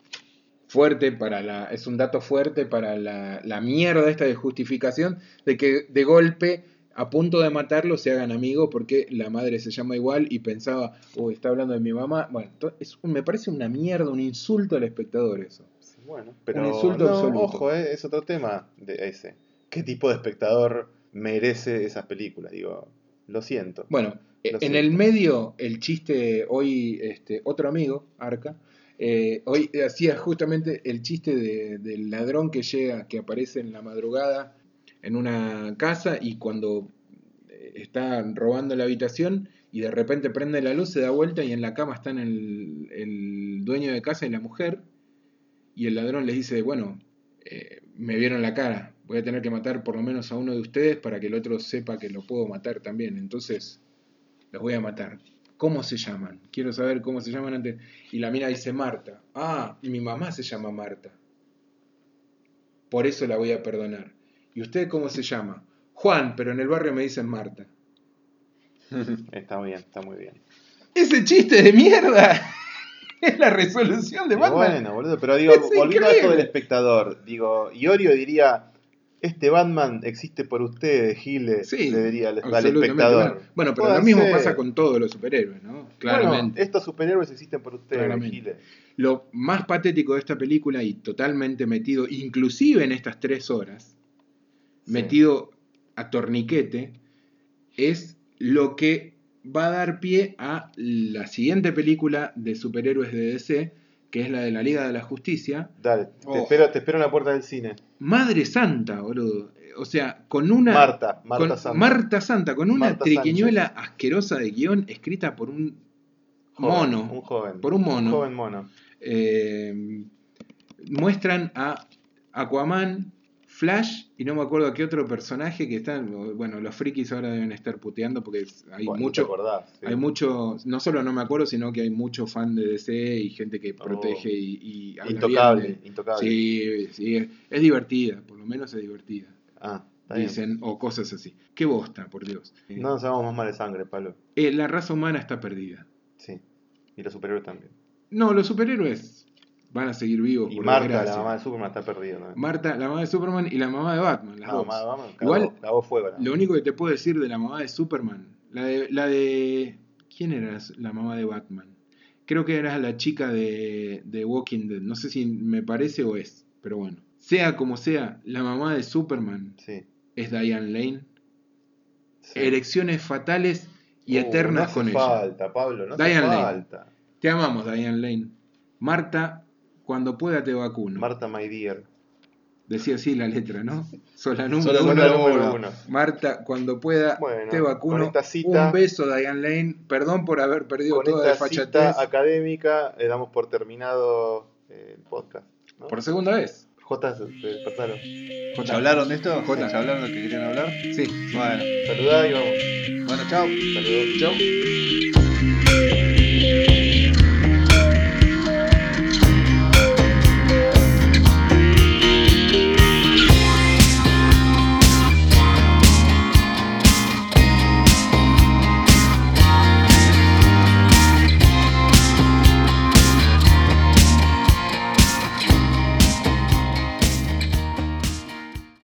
B: fuerte para la. es un dato fuerte para la, la mierda esta de justificación de que de golpe, a punto de matarlo, se hagan amigos porque la madre se llama igual y pensaba, uy, está hablando de mi mamá. Bueno, es un- me parece una mierda, un insulto al espectador eso.
C: Sí, Bueno, pero
B: insulto
C: no,
B: absoluto.
C: ojo, eh, es otro tema de ese. ¿Qué tipo de espectador merece esas películas? Digo, lo siento.
B: Bueno,
C: Lo
B: en
C: siento.
B: el medio, el chiste, hoy, este, otro amigo, Arca, eh, hoy hacía justamente el chiste de- del ladrón que llega, que aparece en la madrugada en una casa y cuando eh, está robando la habitación y de repente prende la luz, se da vuelta y en la cama están el, el dueño de casa y la mujer y el ladrón les dice, bueno, eh, me vieron la cara, voy a tener que matar por lo menos a uno de ustedes para que el otro sepa que lo puedo matar también. Entonces, los voy a matar. ¿Cómo se llaman? Quiero saber cómo se llaman antes. Y la mina dice Marta. Ah, mi mamá se llama Marta. Por eso la voy a perdonar. ¿Y usted cómo se llama? Juan, pero en el barrio me dicen Marta.
C: Está bien, está muy bien.
B: Ese chiste de mierda es la resolución de Batman.
C: Bueno, boludo, pero digo,
B: Es
C: volviendo a esto del espectador, digo, Iorio diría, este Batman existe por ustedes, Giles,
B: Sí,
C: le diría al, espectador.
B: Bueno, pero lo mismo
C: ser.
B: pasa con todos los superhéroes, ¿no? Claramente.
C: Bueno, estos superhéroes existen por ustedes,
B: Claramente.
C: Giles.
B: Lo más patético de esta película y totalmente metido, inclusive en estas tres horas. Metido a torniquete, es lo que va a dar pie a la siguiente película de superhéroes de DC, que es la de la Liga de la Justicia.
C: Dale, te,
A: Oh.
C: espero, te espero en la puerta del cine.
B: Madre Santa, boludo. O sea, con una...
C: Marta, Marta
B: con-
C: Santa.
B: Marta Santa, con una
C: Marta
B: triquiñuela asquerosa de guion escrita por un
C: Joven,
B: mono.
C: Un joven.
B: Por un mono.
C: Un joven mono.
B: eh, muestran a Aquaman, Flash y no me acuerdo qué otro personaje que están, bueno, los frikis ahora deben estar puteando porque hay
C: Bueno, ¿te
B: mucho,
C: acordás? Sí.
B: hay mucho, no solo no me acuerdo, sino que hay mucho fan de DC y gente que
C: Oh.
B: protege y, y
C: Intocable,
B: de-
C: intocable.
B: Sí, sí, es, es divertida, por lo menos es divertida.
C: Ah.
B: Dicen, o cosas así. Qué bosta, por Dios.
C: No nos hagamos más mal de sangre, Pablo.
B: Eh, la raza humana está perdida.
C: Sí. Y los superhéroes también.
B: No, los superhéroes van a seguir vivos.
C: Y
B: por
C: Marta, la mamá de Superman, está perdida. ¿no?
B: Marta, la mamá de Superman y la mamá de Batman, las dos.
C: mamá,
B: Igual,
C: cagó- cagó fuego. la
B: Lo único que te puedo decir de la mamá de Superman, la de, la de ¿quién era la mamá de Batman? Creo que era la chica de, de Walking Dead, no sé si me parece o es, pero bueno. Sea como sea, la mamá de Superman
C: Sí.
B: es Diane Lane.
C: sí.
B: Erecciones fatales y
C: Uh,
B: eternas
C: no hace
B: con ella.
C: falta, Pablo, no hace
B: Diane Lane.
C: falta.
B: Te amamos, Diane Lane. Marta, cuando pueda te vacuno.
C: Marta, my dear.
B: Decía así la letra, ¿no? Sos la número uno.
A: número.
B: Marta, cuando pueda,
C: Bueno,
B: te vacuno.
C: con esta cita-
B: Un beso, Diane Lane. Perdón por haber perdido
C: Con
B: toda la
C: esta
B: fachatez
C: cita académica le damos por terminado eh, el podcast. ¿no?
B: por segunda vez.
C: J, despertalo.
A: ¿Ya hablaron de esto?
B: Jota.
A: ¿Ya hablaron de lo que querían hablar?
B: Sí.
A: Bueno,
C: Saludá y vamos.
A: bueno, chao.
C: Saludos.
B: Chau.